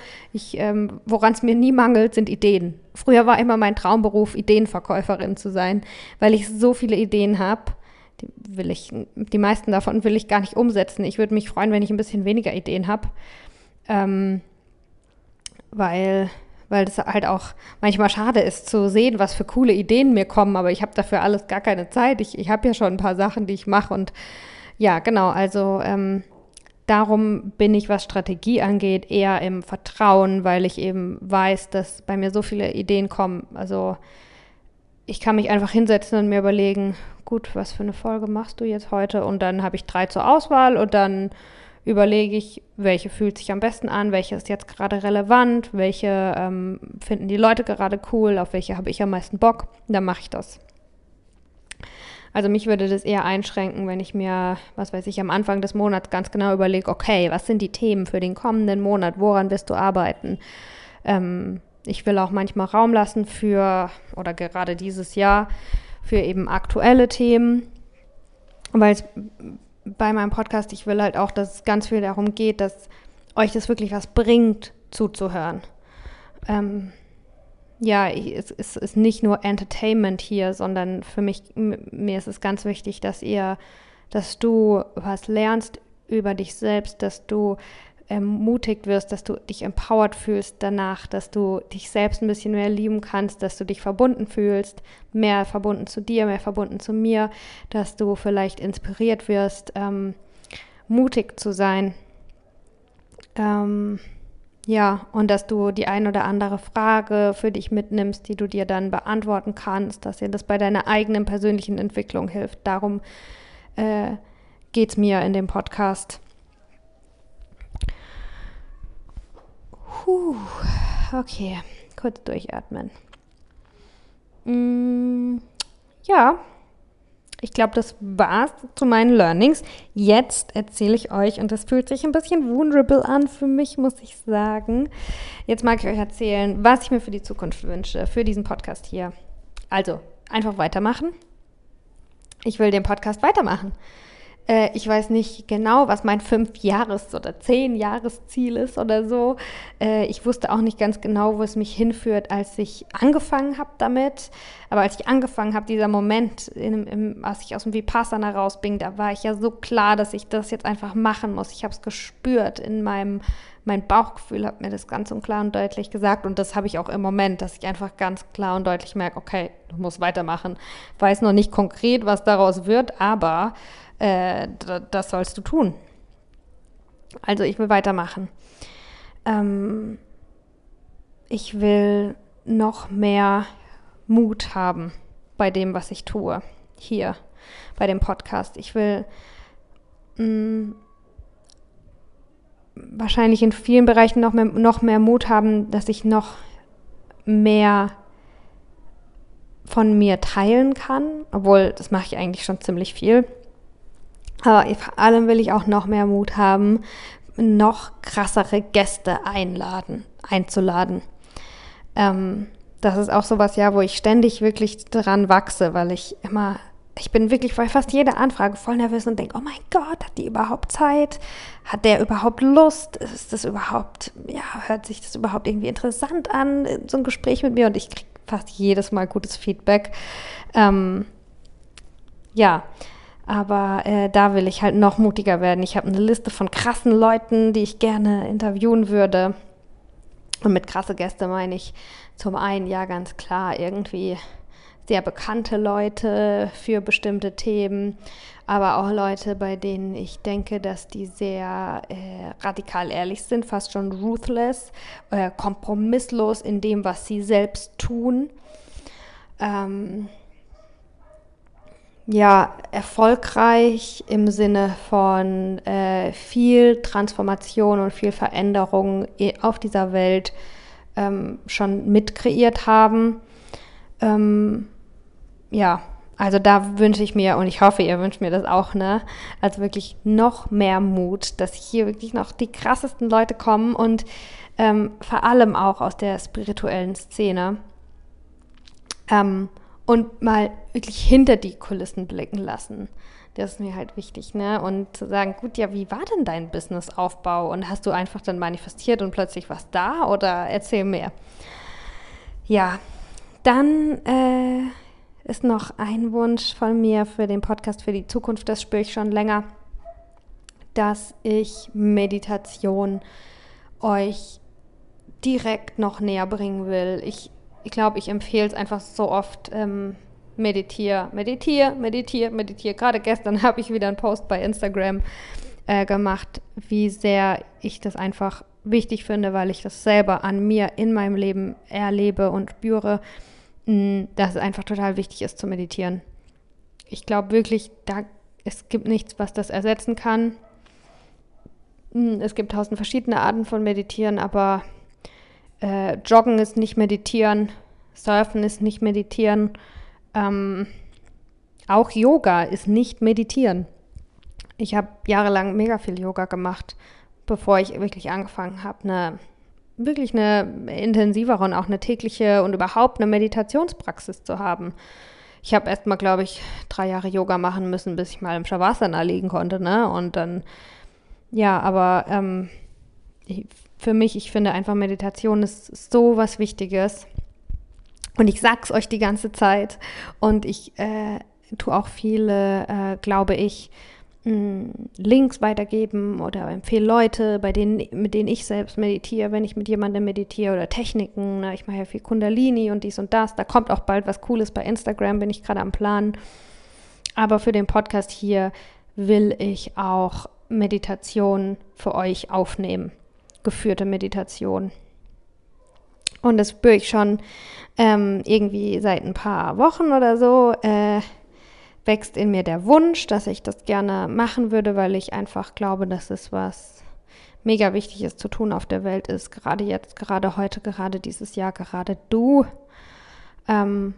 ähm, woran es mir nie mangelt, sind Ideen. Früher war immer mein Traumberuf, Ideenverkäuferin zu sein, weil ich so viele Ideen habe. Die will ich, die meisten davon will ich gar nicht umsetzen. Ich würde mich freuen, wenn ich ein bisschen weniger Ideen habe. Ähm, weil weil das halt auch manchmal schade ist zu sehen, was für coole Ideen mir kommen, aber ich habe dafür alles gar keine Zeit. Ich, ich habe ja schon ein paar Sachen, die ich mache und ja, genau, also ähm, darum bin ich, was Strategie angeht, eher im Vertrauen, weil ich eben weiß, dass bei mir so viele Ideen kommen. Also ich kann mich einfach hinsetzen und mir überlegen, gut, was für eine Folge machst du jetzt heute? Und dann habe ich drei zur Auswahl und dann überlege ich, welche fühlt sich am besten an, welche ist jetzt gerade relevant, welche ähm, finden die Leute gerade cool, auf welche habe ich am meisten Bock, dann mache ich das. Also mich würde das eher einschränken, wenn ich mir, was weiß ich, am Anfang des Monats ganz genau überlege, okay, was sind die Themen für den kommenden Monat, woran wirst du arbeiten? Ähm, ich will auch manchmal Raum lassen für, oder gerade dieses Jahr, für eben aktuelle Themen, weil es bei meinem Podcast, ich will halt auch, dass es ganz viel darum geht, dass euch das wirklich was bringt, zuzuhören. Ähm, ja, es, es ist nicht nur Entertainment hier, sondern für mich, mir ist es ganz wichtig, dass ihr, dass du was lernst über dich selbst, dass du ermutigt wirst, dass du dich empowered fühlst danach, dass du dich selbst ein bisschen mehr lieben kannst, dass du dich verbunden fühlst, mehr verbunden zu dir, mehr verbunden zu mir, dass du vielleicht inspiriert wirst, ähm, mutig zu sein. Ähm, ja, und dass du die ein oder andere Frage für dich mitnimmst, die du dir dann beantworten kannst, dass dir das bei deiner eigenen persönlichen Entwicklung hilft. Darum äh, geht es mir in dem Podcast. Puh, okay, kurz durchatmen. Mm, ja, ich glaube, das war's zu meinen Learnings. Jetzt erzähle ich euch, und das fühlt sich ein bisschen vulnerable an für mich, muss ich sagen. Jetzt mag ich euch erzählen, was ich mir für die Zukunft wünsche, für diesen Podcast hier. Also, einfach weitermachen. Ich will den Podcast weitermachen. Äh, ich weiß nicht genau, was mein Fünf-Jahres- oder Zehn-Jahres-Ziel ist oder so. Äh, ich wusste auch nicht ganz genau, wo es mich hinführt, als ich angefangen habe damit. Aber als ich angefangen habe, dieser Moment, in, in, als ich aus dem Vipassana raus bin, da war ich ja so klar, dass ich das jetzt einfach machen muss. Ich habe es gespürt in meinem mein Bauchgefühl hat mir das ganz und klar und deutlich gesagt und das habe ich auch im Moment, dass ich einfach ganz klar und deutlich merke, okay, du musst weitermachen. Weiß noch nicht konkret, was daraus wird, aber äh, das sollst du tun. Also ich will weitermachen. Ähm, ich will noch mehr Mut haben bei dem, was ich tue, hier bei dem Podcast. Ich will mh, mm, wahrscheinlich in vielen Bereichen noch mehr, noch mehr Mut haben, dass ich noch mehr von mir teilen kann, obwohl das mache ich eigentlich schon ziemlich viel. Aber vor allem will ich auch noch mehr Mut haben, noch krassere Gäste einladen, einzuladen. Ähm, das ist auch sowas, ja, wo ich ständig wirklich dran wachse, weil ich immer ich bin wirklich bei fast jeder Anfrage voll nervös und denke, oh mein Gott, hat die überhaupt Zeit? Hat der überhaupt Lust? Ist das überhaupt, ja, hört sich das überhaupt irgendwie interessant an, so ein Gespräch mit mir? Und ich kriege fast jedes Mal gutes Feedback. Ähm, ja, aber äh, da will ich halt noch mutiger werden. Ich habe eine Liste von krassen Leuten, die ich gerne interviewen würde. Und mit krasse Gäste meine ich zum einen ja ganz klar irgendwie sehr bekannte Leute für bestimmte Themen, aber auch Leute, bei denen ich denke, dass die sehr äh, radikal ehrlich sind, fast schon ruthless, äh, kompromisslos in dem, was sie selbst tun. Ähm, ja, erfolgreich im Sinne von äh, viel Transformation und viel Veränderung auf dieser Welt ähm, schon mitkreiert haben. Ähm, ja, also da wünsche ich mir und ich hoffe, ihr wünscht mir das auch, ne? Also wirklich noch mehr Mut, dass hier wirklich noch die krassesten Leute kommen und ähm, vor allem auch aus der spirituellen Szene. Ähm, und mal wirklich hinter die Kulissen blicken lassen. Das ist mir halt wichtig, ne? Und zu sagen, gut, ja, wie war denn dein Businessaufbau? Und hast du einfach dann manifestiert und plötzlich was da? Oder erzähl mehr. Ja, dann äh, ist noch ein Wunsch von mir für den Podcast für die Zukunft, das spüre ich schon länger, dass ich Meditation euch direkt noch näher bringen will. Ich ich glaube, ich empfehle es einfach so oft. Ähm, meditier, meditier, meditier, meditier. Gerade gestern habe ich wieder einen Post bei Instagram äh, gemacht, wie sehr ich das einfach wichtig finde, weil ich das selber an mir in meinem Leben erlebe und spüre dass es einfach total wichtig ist zu meditieren. Ich glaube wirklich, da, es gibt nichts, was das ersetzen kann. Es gibt tausend verschiedene Arten von Meditieren, aber äh, Joggen ist nicht meditieren, Surfen ist nicht meditieren, ähm, auch Yoga ist nicht meditieren. Ich habe jahrelang mega viel Yoga gemacht, bevor ich wirklich angefangen habe, eine wirklich eine intensivere und auch eine tägliche und überhaupt eine Meditationspraxis zu haben. Ich habe erst mal, glaube ich, drei Jahre Yoga machen müssen, bis ich mal im Shavasana liegen konnte, ne? Und dann, ja, aber ähm, ich, für mich, ich finde einfach Meditation ist so was Wichtiges. Und ich sag's euch die ganze Zeit. Und ich äh, tue auch viele, äh, glaube ich, Links weitergeben oder empfehle Leute, bei denen, mit denen ich selbst meditiere, wenn ich mit jemandem meditiere oder Techniken. Ne? Ich mache ja viel Kundalini und dies und das. Da kommt auch bald was Cooles bei Instagram, bin ich gerade am Plan. Aber für den Podcast hier will ich auch Meditation für euch aufnehmen. Geführte Meditation. Und das spüre ich schon ähm, irgendwie seit ein paar Wochen oder so. Äh, wächst in mir der Wunsch, dass ich das gerne machen würde, weil ich einfach glaube, dass es was mega wichtig ist zu tun auf der Welt ist. Gerade jetzt, gerade heute, gerade dieses Jahr, gerade du. Ähm,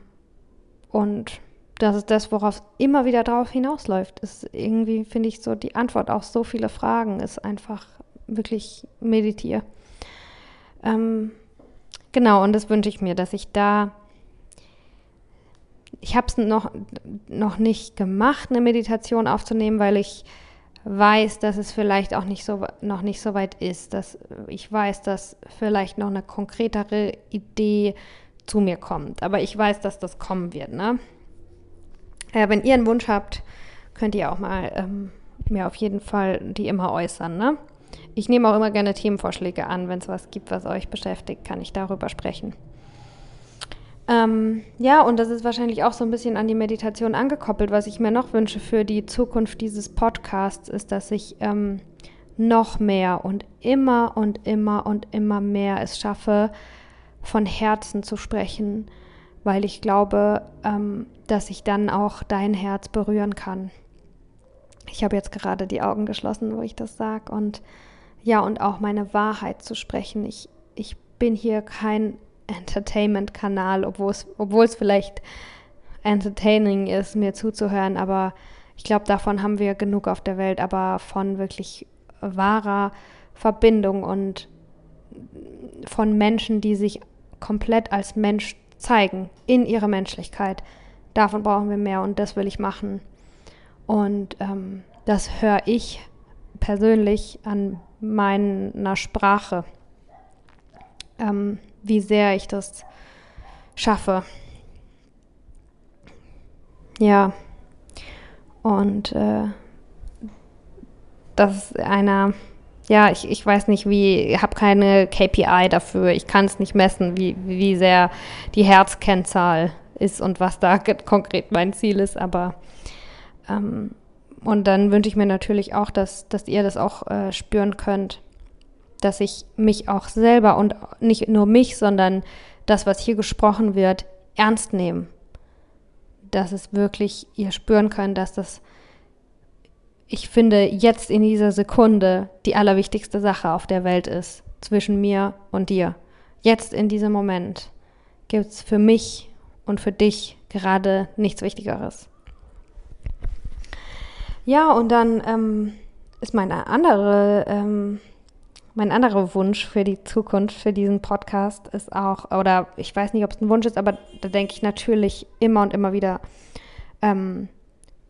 und das ist das, worauf es immer wieder drauf hinausläuft. Ist irgendwie, finde ich, so die Antwort auf so viele Fragen ist einfach wirklich meditiere. Ähm, genau, und das wünsche ich mir, dass ich da ich habe es noch, noch nicht gemacht, eine Meditation aufzunehmen, weil ich weiß, dass es vielleicht auch nicht so, noch nicht so weit ist. Dass ich weiß, dass vielleicht noch eine konkretere Idee zu mir kommt. Aber ich weiß, dass das kommen wird. Ne? Äh, wenn ihr einen Wunsch habt, könnt ihr auch mal ähm, mir auf jeden Fall die immer äußern. Ne? Ich nehme auch immer gerne Themenvorschläge an. Wenn es was gibt, was euch beschäftigt, kann ich darüber sprechen. Ähm, ja, und das ist wahrscheinlich auch so ein bisschen an die Meditation angekoppelt. Was ich mir noch wünsche für die Zukunft dieses Podcasts, ist, dass ich ähm, noch mehr und immer und immer und immer mehr es schaffe, von Herzen zu sprechen, weil ich glaube, ähm, dass ich dann auch dein Herz berühren kann. Ich habe jetzt gerade die Augen geschlossen, wo ich das sage. Und ja, und auch meine Wahrheit zu sprechen. Ich, ich bin hier kein Entertainment-Kanal, obwohl es vielleicht entertaining ist, mir zuzuhören, aber ich glaube, davon haben wir genug auf der Welt, aber von wirklich wahrer Verbindung und von Menschen, die sich komplett als Mensch zeigen, in ihrer Menschlichkeit. Davon brauchen wir mehr und das will ich machen. Und ähm, das höre ich persönlich an meiner Sprache. Ähm, wie sehr ich das schaffe. Ja. Und äh, das ist einer, ja, ich, ich weiß nicht, wie, ich habe keine KPI dafür. Ich kann es nicht messen, wie, wie sehr die Herzkennzahl ist und was da konkret mein Ziel ist, aber ähm, und dann wünsche ich mir natürlich auch, dass, dass ihr das auch äh, spüren könnt dass ich mich auch selber und nicht nur mich, sondern das, was hier gesprochen wird, ernst nehme. Dass es wirklich ihr spüren können, dass das, ich finde, jetzt in dieser Sekunde die allerwichtigste Sache auf der Welt ist, zwischen mir und dir. Jetzt in diesem Moment gibt es für mich und für dich gerade nichts Wichtigeres. Ja, und dann ähm, ist meine andere ähm, mein anderer Wunsch für die Zukunft, für diesen Podcast ist auch, oder ich weiß nicht, ob es ein Wunsch ist, aber da denke ich natürlich immer und immer wieder ähm,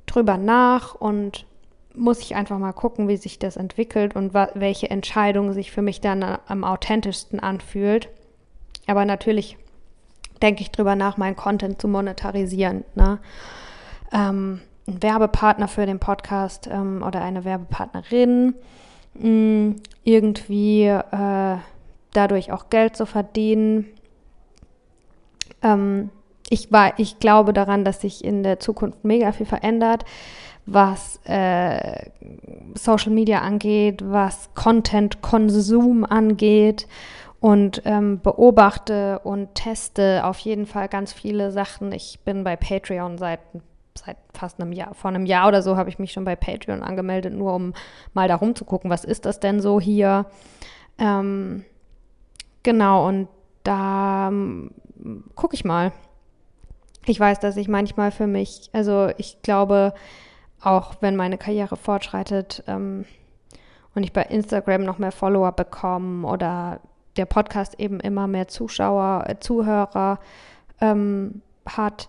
drüber nach und muss ich einfach mal gucken, wie sich das entwickelt und welche Entscheidung sich für mich dann am authentischsten anfühlt. Aber natürlich denke ich drüber nach, meinen Content zu monetarisieren. Ne? Ähm, ein Werbepartner für den Podcast ähm, oder eine Werbepartnerin mh, irgendwie äh, dadurch auch Geld zu verdienen. Ähm, ich, war, ich glaube daran, dass sich in der Zukunft mega viel verändert, was äh, Social Media angeht, was Content-Konsum angeht und ähm, beobachte und teste auf jeden Fall ganz viele Sachen. Ich bin bei Patreon seit seit fast einem Jahr, vor einem Jahr oder so habe ich mich schon bei Patreon angemeldet, nur um mal da rumzugucken, was ist das denn so hier. Ähm, genau, und da ähm, gucke ich mal. Ich weiß, dass ich manchmal für mich, also ich glaube, auch wenn meine Karriere fortschreitet ähm, und ich bei Instagram noch mehr Follower bekomme oder der Podcast eben immer mehr Zuschauer, äh, Zuhörer ähm, hat,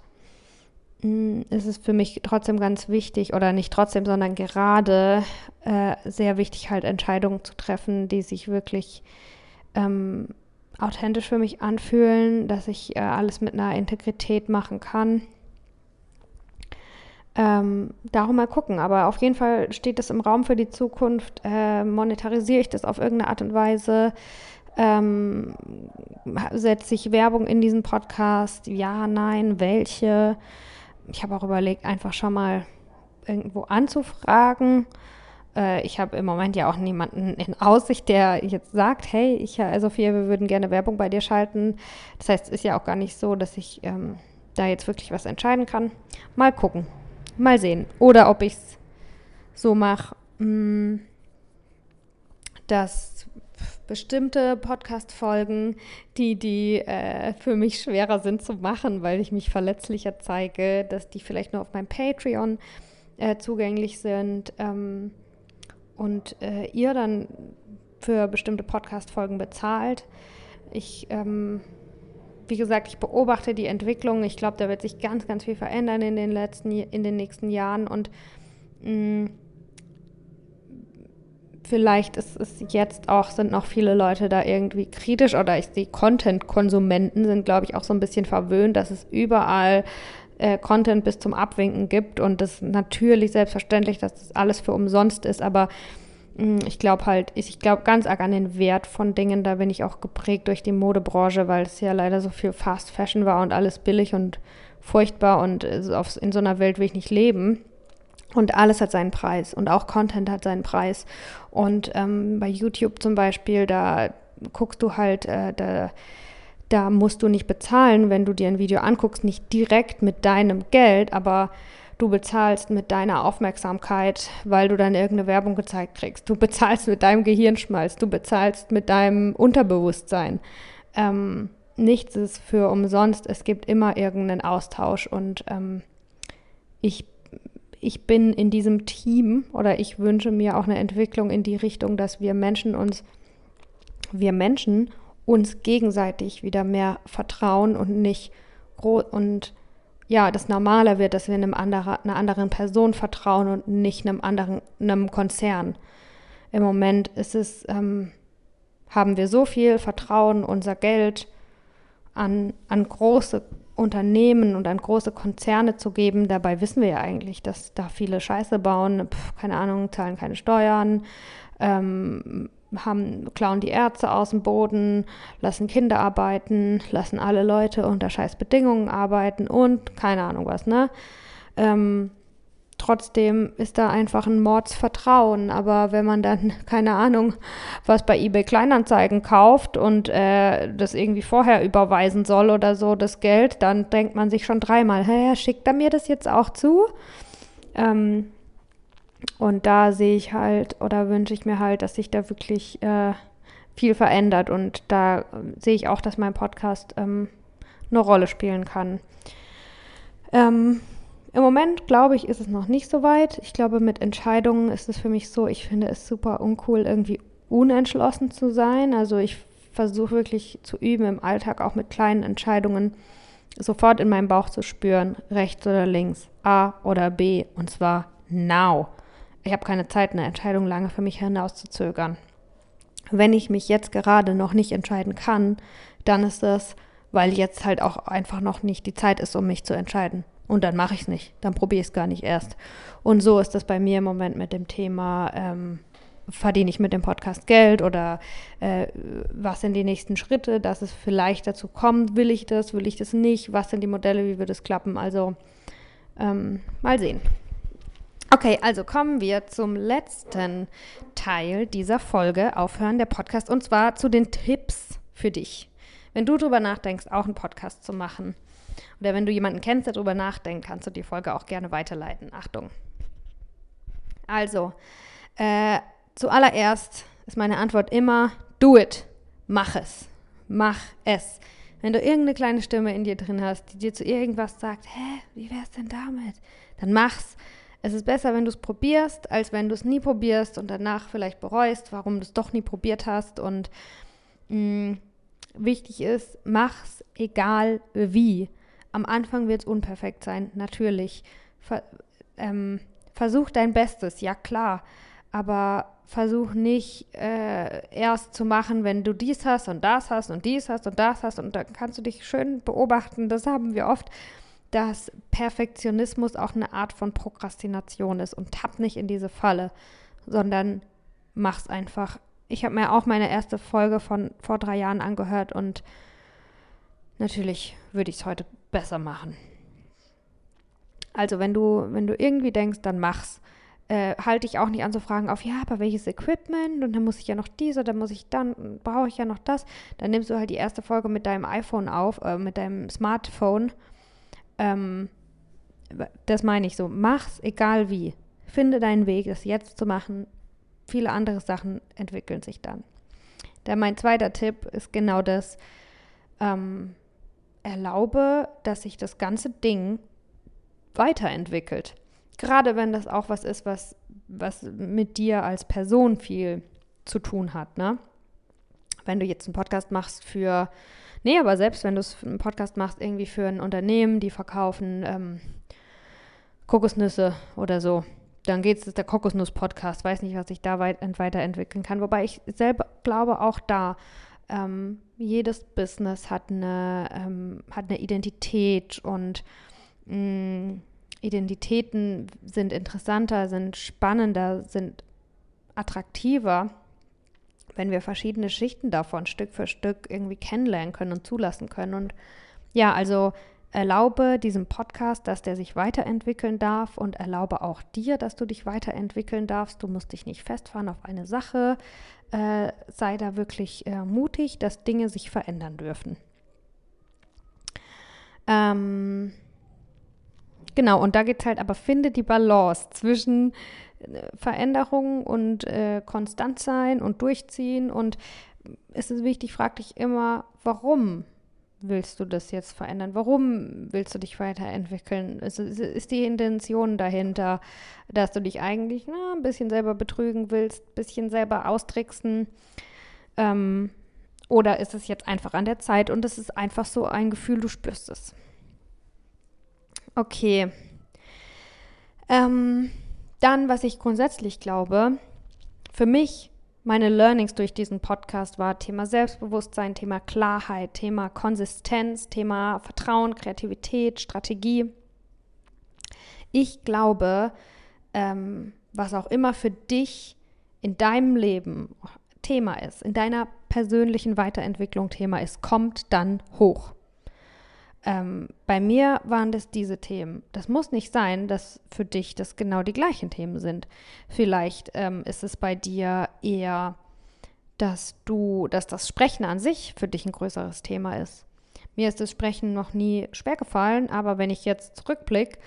ist es für mich trotzdem ganz wichtig, oder nicht trotzdem, sondern gerade äh, sehr wichtig, halt Entscheidungen zu treffen, die sich wirklich ähm, authentisch für mich anfühlen, dass ich äh, alles mit einer Integrität machen kann. Ähm, darum mal gucken. Aber auf jeden Fall steht das im Raum für die Zukunft. Äh, monetarisiere ich das auf irgendeine Art und Weise? Ähm, setze ich Werbung in diesen Podcast? Ja, nein, welche? Ich habe auch überlegt, einfach schon mal irgendwo anzufragen. Äh, ich habe im Moment ja auch niemanden in Aussicht, der jetzt sagt, hey, ich, Sophia, wir würden gerne Werbung bei dir schalten. Das heißt, es ist ja auch gar nicht so, dass ich ähm, da jetzt wirklich was entscheiden kann. Mal gucken, mal sehen. Oder ob ich es so mache, mm, dass bestimmte Podcast-Folgen, die, die äh, für mich schwerer sind zu machen, weil ich mich verletzlicher zeige, dass die vielleicht nur auf meinem Patreon äh, zugänglich sind ähm, und äh, ihr dann für bestimmte Podcast-Folgen bezahlt. Ich, ähm, wie gesagt, ich beobachte die Entwicklung. Ich glaube, da wird sich ganz, ganz viel verändern in den letzten, in den nächsten Jahren und mh, mm, vielleicht ist es jetzt auch, sind noch viele Leute da irgendwie kritisch oder ich sehe Content-Konsumenten sind, glaube ich, auch so ein bisschen verwöhnt, dass es überall äh, Content bis zum Abwinken gibt und das natürlich selbstverständlich, dass das alles für umsonst ist, aber mh, mm, ich glaube halt, ich glaube ganz arg an den Wert von Dingen, da bin ich auch geprägt durch die Modebranche, weil es ja leider so viel Fast Fashion war und alles billig und furchtbar und äh, in so einer Welt will ich nicht leben. Und alles hat seinen Preis und auch Content hat seinen Preis. Und ähm, bei YouTube zum Beispiel, da guckst du halt, äh, da, da musst du nicht bezahlen, wenn du dir ein Video anguckst, nicht direkt mit deinem Geld, aber du bezahlst mit deiner Aufmerksamkeit, weil du dann irgendeine Werbung gezeigt kriegst. Du bezahlst mit deinem Gehirnschmalz, du bezahlst mit deinem Unterbewusstsein. Ähm, nichts ist für umsonst. Es gibt immer irgendeinen Austausch und ähm, ich ich bin in diesem Team oder ich wünsche mir auch eine Entwicklung in die Richtung, dass wir Menschen uns, wir Menschen uns gegenseitig wieder mehr vertrauen und nicht und ja, das normaler wird, dass wir einem anderer, einer anderen Person vertrauen und nicht einem anderen, einem Konzern. Im Moment ist es, ähm, haben wir so viel Vertrauen, unser Geld an, an große Unternehmen und an große Konzerne zu geben. Dabei wissen wir ja eigentlich, dass da viele Scheiße bauen, Pff, keine Ahnung, zahlen keine Steuern, ähm, haben, klauen die Ärzte aus dem Boden, lassen Kinder arbeiten, lassen alle Leute unter scheiß Bedingungen arbeiten und keine Ahnung was, ne? Ähm, trotzdem ist da einfach ein Mordsvertrauen. Aber wenn man dann, keine Ahnung, was bei eBay Kleinanzeigen kauft und äh, das irgendwie vorher überweisen soll oder so, das Geld, dann denkt man sich schon dreimal, hä, schickt er mir das jetzt auch zu? Ähm, und da sehe ich halt oder wünsche ich mir halt, dass sich da wirklich äh, viel verändert. Und da äh, sehe ich auch, dass mein Podcast ähm, eine Rolle spielen kann. Ähm, im Moment, glaube ich, ist es noch nicht so weit. Ich glaube, mit Entscheidungen ist es für mich so, ich finde es super uncool, irgendwie unentschlossen zu sein. Also ich versuche wirklich zu üben, im Alltag auch mit kleinen Entscheidungen sofort in meinem Bauch zu spüren, rechts oder links, A oder B, und zwar now. Ich habe keine Zeit, eine Entscheidung lange für mich hinauszuzögern. Wenn ich mich jetzt gerade noch nicht entscheiden kann, dann ist es, weil jetzt halt auch einfach noch nicht die Zeit ist, um mich zu entscheiden. Und dann mache ich es nicht. Dann probiere ich es gar nicht erst. Und so ist das bei mir im Moment mit dem Thema, ähm, verdiene ich mit dem Podcast Geld oder äh, was sind die nächsten Schritte, dass es vielleicht dazu kommt, will ich das, will ich das nicht, was sind die Modelle, wie wird es klappen. Also ähm, mal sehen. Okay, also kommen wir zum letzten Teil dieser Folge, Aufhören der Podcast, und zwar zu den Tipps für dich. Wenn du darüber nachdenkst, auch einen Podcast zu machen, oder wenn du jemanden kennst, der darüber nachdenkt, kannst du die Folge auch gerne weiterleiten. Achtung. Also, äh, zuallererst ist meine Antwort immer, do it. Mach es. Mach es. Wenn du irgendeine kleine Stimme in dir drin hast, die dir zu irgendwas sagt, hä, wie wär's denn damit? Dann mach's. Es ist besser, wenn du es probierst, als wenn du es nie probierst und danach vielleicht bereust, warum du es doch nie probiert hast. Und mh, mm, wichtig ist, mach's egal wie. Am Anfang wird es unperfekt sein, natürlich. Ver ähm, versuch dein Bestes, ja klar. Aber versuch nicht äh, erst zu machen, wenn du dies hast und das hast und dies hast und das hast und dann kannst du dich schön beobachten. Das haben wir oft, dass Perfektionismus auch eine Art von Prokrastination ist und tapp nicht in diese Falle, sondern mach's einfach. Ich habe mir auch meine erste Folge von vor drei Jahren angehört und natürlich würde ich es heute besser machen. Also wenn du, wenn du irgendwie denkst, dann mach's. Äh, halte ich auch nicht an zu fragen auf, ja, aber welches Equipment und dann muss ich ja noch dies oder dann muss ich dann, brauche ich ja noch das. Dann nimmst du halt die erste Folge mit deinem iPhone auf, äh, mit deinem Smartphone. Ähm, das meine ich so. Mach's, egal wie. Finde deinen Weg, das jetzt zu machen. Viele andere Sachen entwickeln sich dann. Dann mein zweiter Tipp ist genau das. Ähm, erlaube, dass sich das ganze Ding weiterentwickelt. Gerade wenn das auch was ist, was, was mit dir als Person viel zu tun hat. Ne? Wenn du jetzt einen Podcast machst für Nee, aber selbst wenn du einen Podcast machst, irgendwie für ein Unternehmen, die verkaufen ähm, Kokosnüsse oder so, dann geht es, der Kokosnuss-Podcast, weiß nicht, was ich da weit, weiterentwickeln kann. Wobei ich selber glaube, auch da, ähm, jedes Business hat eine, ähm, hat eine Identität und mh, mm, Identitäten sind interessanter, sind spannender, sind attraktiver, wenn wir verschiedene Schichten davon Stück für Stück irgendwie kennenlernen können und zulassen können. Und ja, also erlaube diesem Podcast, dass der sich weiterentwickeln darf und erlaube auch dir, dass du dich weiterentwickeln darfst. Du musst dich nicht festfahren auf eine Sache. Äh, sei da wirklich äh, mutig, dass Dinge sich verändern dürfen. Ähm, genau, und da geht es halt, aber finde die Balance zwischen äh, Veränderung und äh, konstant sein und durchziehen. Und es ist wichtig, frag dich immer, warum willst du das jetzt verändern? Warum willst du dich weiterentwickeln? Ist, ist die Intention dahinter, dass du dich eigentlich na, ein bisschen selber betrügen willst, ein bisschen selber austricksen? Ähm, oder ist es jetzt einfach an der Zeit und es ist einfach so ein Gefühl, du spürst es? Okay. Ähm, dann, was ich grundsätzlich glaube, für mich meine Learnings durch diesen Podcast war Thema Selbstbewusstsein, Thema Klarheit, Thema Konsistenz, Thema Vertrauen, Kreativität, Strategie. Ich glaube, ähm, was auch immer für dich in deinem Leben Thema ist, in deiner persönlichen Weiterentwicklung Thema ist, kommt dann hoch. Ähm, bei mir waren das diese Themen. Das muss nicht sein, dass für dich das genau die gleichen Themen sind. Vielleicht ähm, ist es bei dir eher, dass du, dass das Sprechen an sich für dich ein größeres Thema ist. Mir ist das Sprechen noch nie schwer gefallen, aber wenn ich jetzt zurückblicke,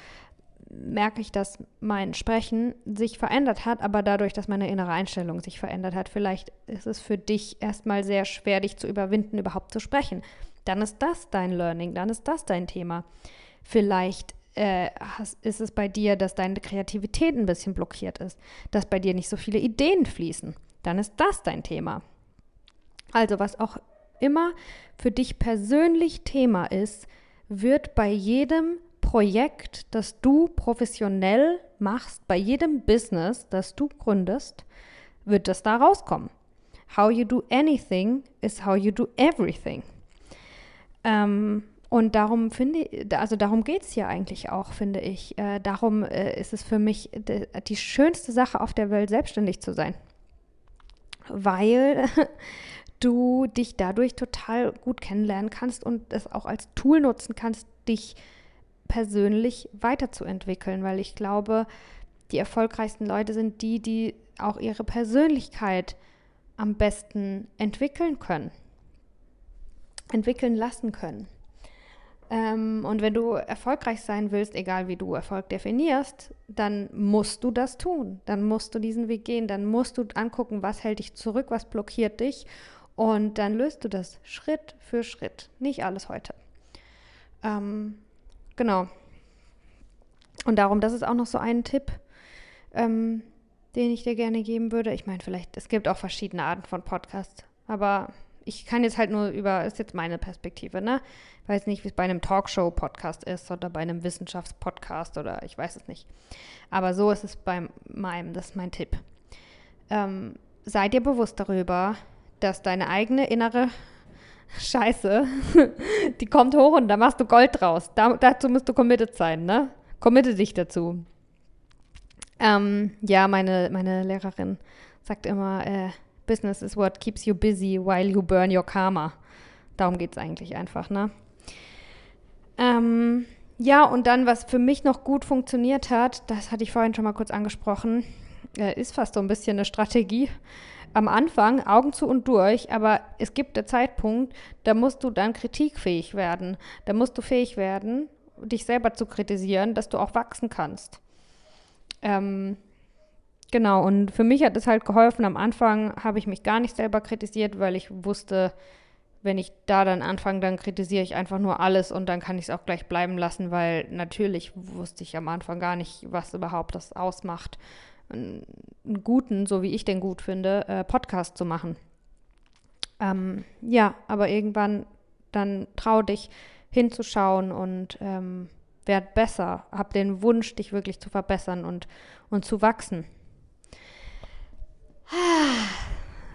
merke ich, dass mein Sprechen sich verändert hat, aber dadurch, dass meine innere Einstellung sich verändert hat. Vielleicht ist es für dich erstmal sehr schwer, dich zu überwinden, überhaupt zu sprechen dann ist das dein Learning, dann ist das dein Thema. Vielleicht äh, hast, ist es bei dir, dass deine Kreativität ein bisschen blockiert ist, dass bei dir nicht so viele Ideen fließen. Dann ist das dein Thema. Also was auch immer für dich persönlich Thema ist, wird bei jedem Projekt, das du professionell machst, bei jedem Business, das du gründest, wird das da rauskommen. How you do anything is how you do everything. Ähm, und darum finde also darum geht es hier eigentlich auch, finde ich. Äh, darum äh, ist es für mich die schönste Sache auf der Welt, selbstständig zu sein. Weil du dich dadurch total gut kennenlernen kannst und es auch als Tool nutzen kannst, dich persönlich weiterzuentwickeln. Weil ich glaube, die erfolgreichsten Leute sind die, die auch ihre Persönlichkeit am besten entwickeln können entwickeln lassen können. Ähm, und wenn du erfolgreich sein willst, egal wie du Erfolg definierst, dann musst du das tun. Dann musst du diesen Weg gehen. Dann musst du angucken, was hält dich zurück, was blockiert dich. Und dann löst du das Schritt für Schritt. Nicht alles heute. Ähm, genau. Und darum, das ist auch noch so ein Tipp, ähm, den ich dir gerne geben würde. Ich meine, vielleicht, es gibt auch verschiedene Arten von Podcasts, aber ich kann jetzt halt nur über, ist jetzt meine Perspektive, ne? Ich weiß nicht, wie es bei einem Talkshow-Podcast ist oder bei einem Wissenschaftspodcast oder ich weiß es nicht. Aber so ist es bei meinem, das ist mein Tipp. Ähm, sei dir bewusst darüber, dass deine eigene innere Scheiße, die kommt hoch und da machst du Gold draus. Da, dazu musst du committed sein, ne? Committe dich dazu. Ähm, ja, meine, meine Lehrerin sagt immer, äh, Business is what keeps you busy while you burn your karma. Darum geht es eigentlich einfach, ne? Ähm, ja, und dann, was für mich noch gut funktioniert hat, das hatte ich vorhin schon mal kurz angesprochen, äh, ist fast so ein bisschen eine Strategie. Am Anfang Augen zu und durch, aber es gibt einen Zeitpunkt, da musst du dann kritikfähig werden. Da musst du fähig werden, dich selber zu kritisieren, dass du auch wachsen kannst. Ähm, Genau, und für mich hat es halt geholfen. Am Anfang habe ich mich gar nicht selber kritisiert, weil ich wusste, wenn ich da dann anfange, dann kritisiere ich einfach nur alles und dann kann ich es auch gleich bleiben lassen, weil natürlich wusste ich am Anfang gar nicht, was überhaupt das ausmacht, einen guten, so wie ich den gut finde, äh, Podcast zu machen. Ähm, ja, aber irgendwann dann trau dich hinzuschauen und ähm, werd besser. Hab den Wunsch, dich wirklich zu verbessern und, und zu wachsen.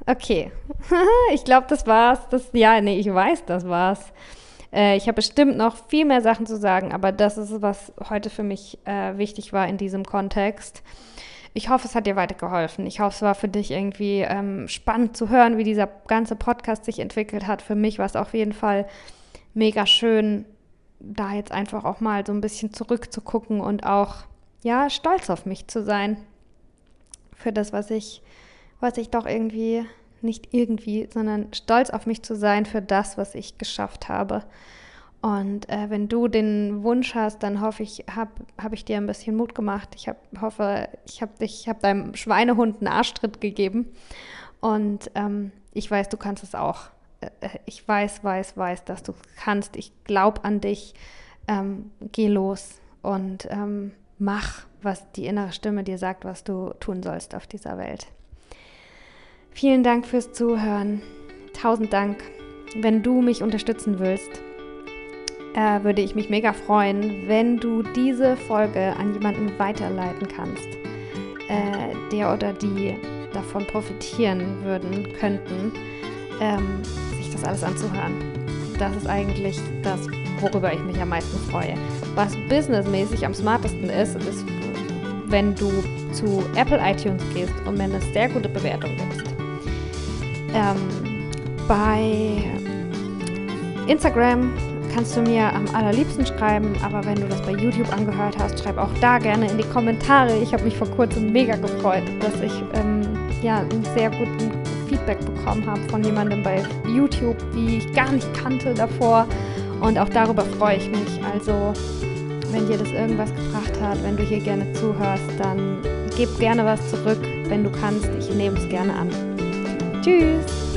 Okay, ich glaube, das war's. Das, ja, nee, ich weiß, das war's. Äh, ich habe bestimmt noch viel mehr Sachen zu sagen, aber das ist, was heute für mich äh, wichtig war in diesem Kontext. Ich hoffe, es hat dir weitergeholfen. Ich hoffe, es war für dich irgendwie ähm, spannend zu hören, wie dieser ganze Podcast sich entwickelt hat. Für mich war es auf jeden Fall mega schön, da jetzt einfach auch mal so ein bisschen zurückzugucken und auch, ja, stolz auf mich zu sein. Für das, was ich, was ich doch irgendwie, nicht irgendwie, sondern stolz auf mich zu sein für das, was ich geschafft habe. Und äh, wenn du den Wunsch hast, dann hoffe ich, habe hab ich dir ein bisschen Mut gemacht. Ich hab, hoffe, ich habe habe deinem Schweinehund einen Arschtritt gegeben. Und ähm, ich weiß, du kannst es auch. Äh, äh ich weiß, weiß, weiß, dass du kannst. Ich glaube an dich. Ähm, geh los und ähm, mach, was die innere Stimme dir sagt, was du tun sollst auf dieser Welt. Vielen Dank fürs Zuhören. Tausend Dank. Wenn du mich unterstützen willst, äh, würde ich mich mega freuen, wenn du diese Folge an jemanden weiterleiten kannst, äh, der oder die davon profitieren würden, könnten, ähm, sich das alles anzuhören. Das ist eigentlich das, worüber ich mich am meisten freue. Was businessmäßig am smartesten ist, ist, wenn du zu Apple iTunes gehst und mir eine sehr gute Bewertung gibst. Ähm, bei Instagram kannst du mir am allerliebsten schreiben, aber wenn du das bei YouTube angehört hast, schreib auch da gerne in die Kommentare. Ich habe mich vor kurzem mega gefreut, dass ich ähm, ja einen sehr guten Feedback bekommen habe von jemandem bei YouTube, die ich gar nicht kannte davor. Und auch darüber freue ich mich. Also, wenn dir das irgendwas gebracht hat, wenn du hier gerne zuhörst, dann gib gerne was zurück, wenn du kannst. Ich nehme es gerne an. Tschüss!